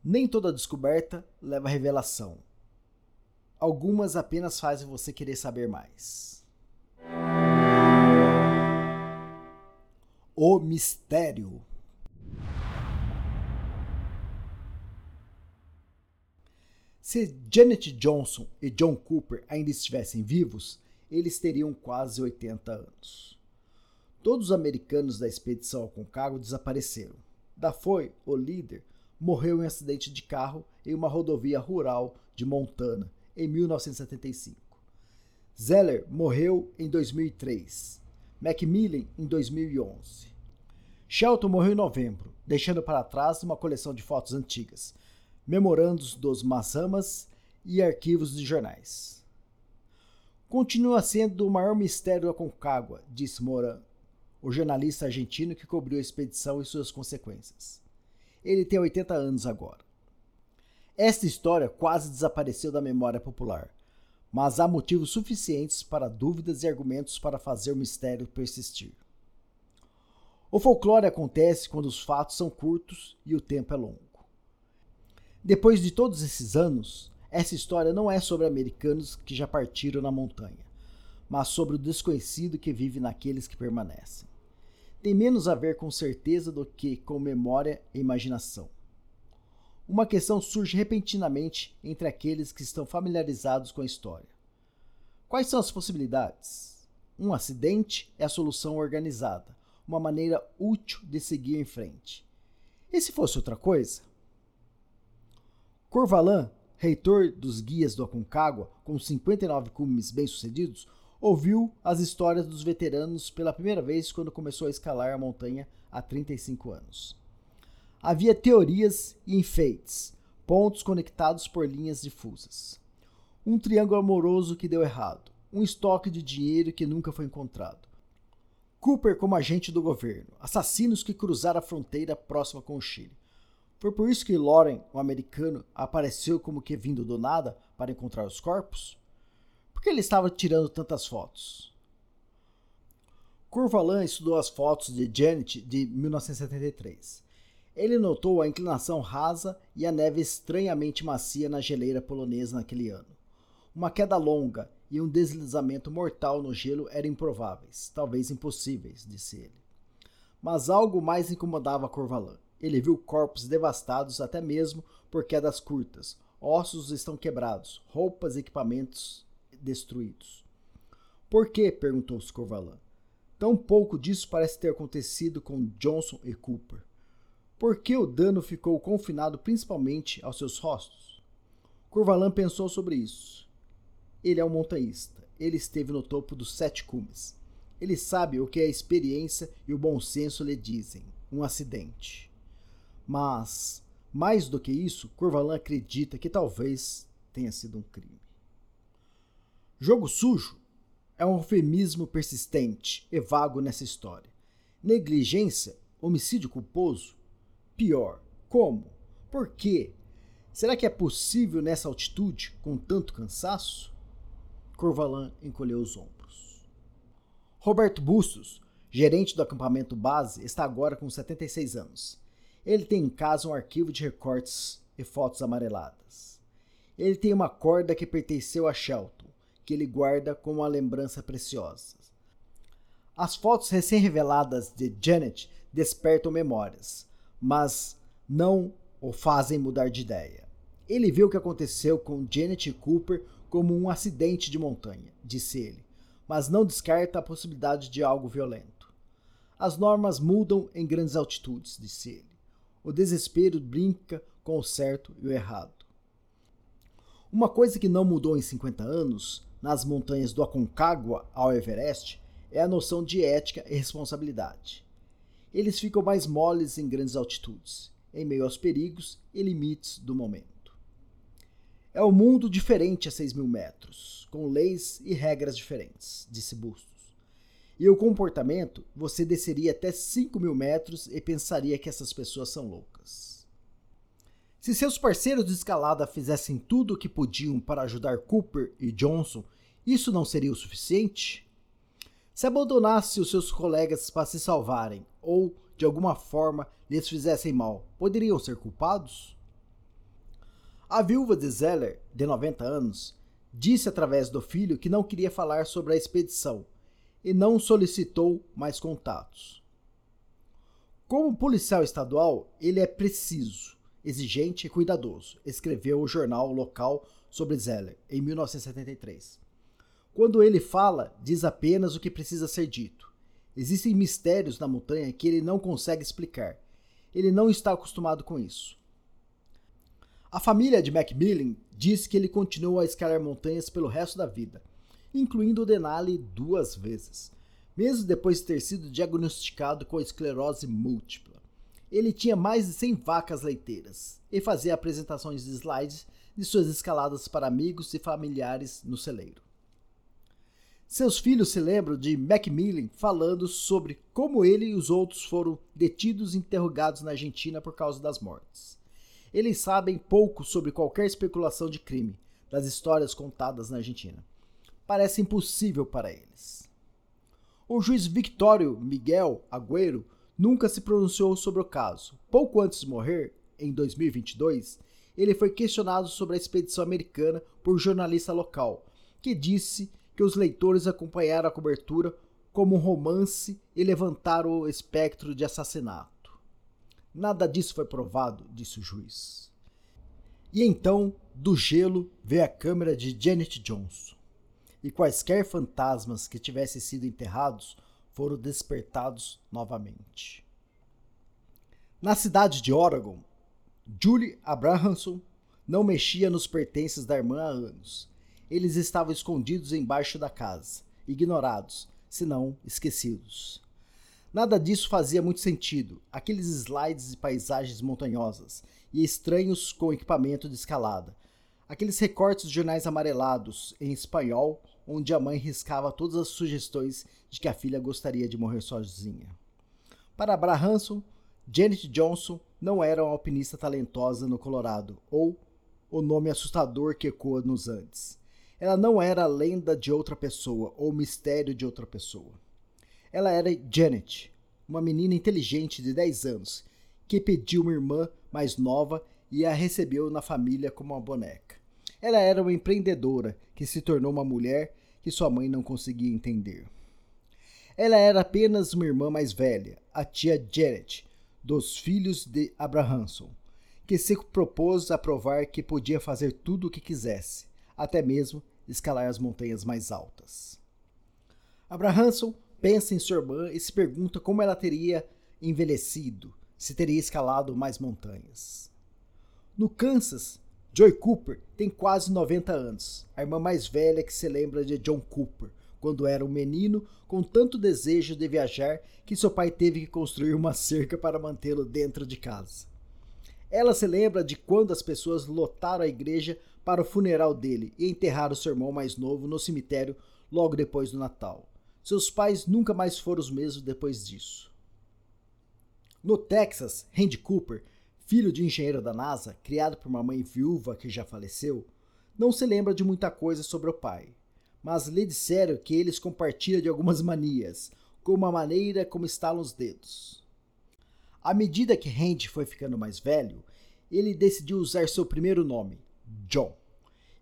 Nem toda descoberta leva revelação. Algumas apenas fazem você querer saber mais. O mistério. Se Janet Johnson e John Cooper ainda estivessem vivos, eles teriam quase 80 anos. Todos os americanos da expedição ao Concagua desapareceram. Dafoe, o líder, morreu em acidente de carro em uma rodovia rural de Montana em 1975. Zeller morreu em 2003. Macmillan em 2011. Shelton morreu em novembro, deixando para trás uma coleção de fotos antigas, memorandos dos Massamas e arquivos de jornais. Continua sendo o maior mistério da Concagua, disse Moran, o jornalista argentino que cobriu a expedição e suas consequências. Ele tem 80 anos agora. Esta história quase desapareceu da memória popular, mas há motivos suficientes para dúvidas e argumentos para fazer o mistério persistir. O folclore acontece quando os fatos são curtos e o tempo é longo. Depois de todos esses anos, essa história não é sobre americanos que já partiram na montanha, mas sobre o desconhecido que vive naqueles que permanecem. Tem menos a ver com certeza do que com memória e imaginação. Uma questão surge repentinamente entre aqueles que estão familiarizados com a história. Quais são as possibilidades? Um acidente é a solução organizada, uma maneira útil de seguir em frente. E se fosse outra coisa? Corvalan, reitor dos guias do Aconcagua, com 59 cumes bem-sucedidos, ouviu as histórias dos veteranos pela primeira vez quando começou a escalar a montanha há 35 anos. Havia teorias e enfeites, pontos conectados por linhas difusas. Um triângulo amoroso que deu errado, um estoque de dinheiro que nunca foi encontrado. Cooper como agente do governo, assassinos que cruzaram a fronteira próxima com o Chile. Foi por isso que Loren, o americano, apareceu como que vindo do nada para encontrar os corpos? Por que ele estava tirando tantas fotos? Curvalan estudou as fotos de Janet de 1973. Ele notou a inclinação rasa e a neve estranhamente macia na geleira polonesa naquele ano. Uma queda longa e um deslizamento mortal no gelo eram improváveis, talvez impossíveis, disse ele. Mas algo mais incomodava Corvalan. Ele viu corpos devastados até mesmo por quedas curtas. Ossos estão quebrados, roupas e equipamentos destruídos. Por que? perguntou Scorvalan. Tão pouco disso parece ter acontecido com Johnson e Cooper. Por que o dano ficou confinado principalmente aos seus rostos? Curvalan pensou sobre isso. Ele é um montanhista. Ele esteve no topo dos sete cumes. Ele sabe o que a experiência e o bom senso lhe dizem. Um acidente. Mas, mais do que isso, Corvalan acredita que talvez tenha sido um crime. Jogo sujo é um eufemismo persistente e vago nessa história. Negligência, homicídio culposo? Pior, como? Por quê? Será que é possível nessa altitude, com tanto cansaço? Corvalan encolheu os ombros. Roberto Bustos, gerente do acampamento base, está agora com 76 anos. Ele tem em casa um arquivo de recortes e fotos amareladas. Ele tem uma corda que pertenceu a Shelton, que ele guarda como uma lembrança preciosa. As fotos recém-reveladas de Janet despertam memórias, mas não o fazem mudar de ideia. Ele viu o que aconteceu com Janet Cooper como um acidente de montanha, disse ele, mas não descarta a possibilidade de algo violento. As normas mudam em grandes altitudes, disse ele. O desespero brinca com o certo e o errado. Uma coisa que não mudou em 50 anos, nas montanhas do Aconcagua ao Everest, é a noção de ética e responsabilidade. Eles ficam mais moles em grandes altitudes, em meio aos perigos e limites do momento. É um mundo diferente a 6 mil metros, com leis e regras diferentes, disse Bustos. E o comportamento, você desceria até 5 mil metros e pensaria que essas pessoas são loucas. Se seus parceiros de escalada fizessem tudo o que podiam para ajudar Cooper e Johnson, isso não seria o suficiente? Se abandonasse os seus colegas para se salvarem ou, de alguma forma, lhes fizessem mal, poderiam ser culpados? A viúva de Zeller, de 90 anos, disse através do filho que não queria falar sobre a expedição e não solicitou mais contatos. Como policial estadual, ele é preciso, exigente e cuidadoso, escreveu o jornal local sobre Zeller em 1973. Quando ele fala, diz apenas o que precisa ser dito. Existem mistérios na montanha que ele não consegue explicar. Ele não está acostumado com isso. A família de Macmillan diz que ele continuou a escalar montanhas pelo resto da vida, incluindo o Denali duas vezes, mesmo depois de ter sido diagnosticado com esclerose múltipla. Ele tinha mais de 100 vacas leiteiras e fazia apresentações de slides de suas escaladas para amigos e familiares no celeiro. Seus filhos se lembram de Macmillan falando sobre como ele e os outros foram detidos e interrogados na Argentina por causa das mortes. Eles sabem pouco sobre qualquer especulação de crime das histórias contadas na Argentina. Parece impossível para eles. O juiz Victório Miguel Agüero nunca se pronunciou sobre o caso. Pouco antes de morrer, em 2022, ele foi questionado sobre a expedição americana por jornalista local, que disse que os leitores acompanharam a cobertura como um romance e levantaram o espectro de assassinato. Nada disso foi provado, disse o juiz. E então, do gelo, veio a câmera de Janet Johnson. E quaisquer fantasmas que tivessem sido enterrados foram despertados novamente. Na cidade de Oregon, Julie Abrahamson não mexia nos pertences da irmã há anos. Eles estavam escondidos embaixo da casa, ignorados, se não esquecidos. Nada disso fazia muito sentido. Aqueles slides de paisagens montanhosas e estranhos com equipamento de escalada. Aqueles recortes de jornais amarelados em espanhol, onde a mãe riscava todas as sugestões de que a filha gostaria de morrer sozinha. Para Abrahamson, Janet Johnson não era uma alpinista talentosa no Colorado, ou o nome assustador que ecoa nos Andes. Ela não era a lenda de outra pessoa ou mistério de outra pessoa. Ela era Janet, uma menina inteligente de 10 anos, que pediu uma irmã mais nova e a recebeu na família como uma boneca. Ela era uma empreendedora que se tornou uma mulher que sua mãe não conseguia entender. Ela era apenas uma irmã mais velha, a tia Janet, dos filhos de Abrahamson, que se propôs a provar que podia fazer tudo o que quisesse, até mesmo escalar as montanhas mais altas. Abrahamson pensa em sua irmã e se pergunta como ela teria envelhecido, se teria escalado mais montanhas. No Kansas, Joy Cooper tem quase 90 anos, a irmã mais velha que se lembra de John Cooper, quando era um menino com tanto desejo de viajar que seu pai teve que construir uma cerca para mantê-lo dentro de casa. Ela se lembra de quando as pessoas lotaram a igreja para o funeral dele e enterraram seu irmão mais novo no cemitério logo depois do Natal. Seus pais nunca mais foram os mesmos depois disso. No Texas, Randy Cooper, filho de engenheiro da NASA, criado por uma mãe viúva que já faleceu, não se lembra de muita coisa sobre o pai, mas lhe disseram que eles compartilham de algumas manias, como a maneira como estalam os dedos. À medida que Randy foi ficando mais velho, ele decidiu usar seu primeiro nome, John.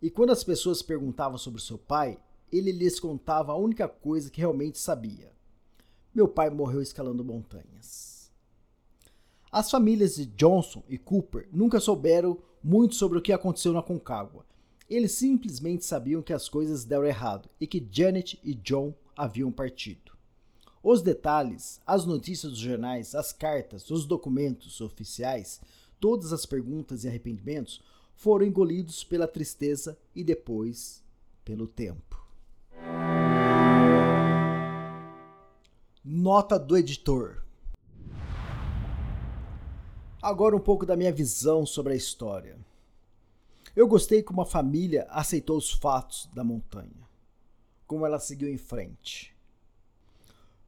E quando as pessoas perguntavam sobre seu pai, ele lhes contava a única coisa que realmente sabia. Meu pai morreu escalando montanhas. As famílias de Johnson e Cooper nunca souberam muito sobre o que aconteceu na Concagua. Eles simplesmente sabiam que as coisas deram errado e que Janet e John haviam partido. Os detalhes, as notícias dos jornais, as cartas, os documentos oficiais, todas as perguntas e arrependimentos foram engolidos pela tristeza e depois pelo tempo. Nota do editor. Agora um pouco da minha visão sobre a história. Eu gostei como a família aceitou os fatos da montanha, como ela seguiu em frente.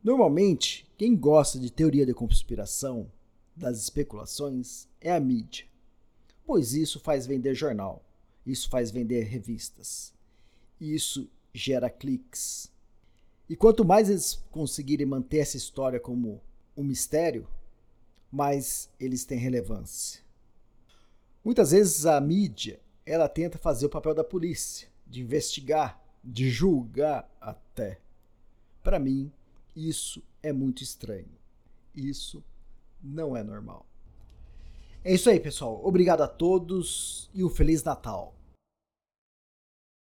Normalmente, quem gosta de teoria de conspiração, das especulações, é a mídia, pois isso faz vender jornal, isso faz vender revistas, isso gera cliques, e quanto mais eles conseguirem manter essa história como um mistério, mais eles têm relevância. Muitas vezes a mídia, ela tenta fazer o papel da polícia, de investigar, de julgar até. Para mim, isso é muito estranho. Isso não é normal. É isso aí, pessoal. Obrigado a todos e um feliz Natal.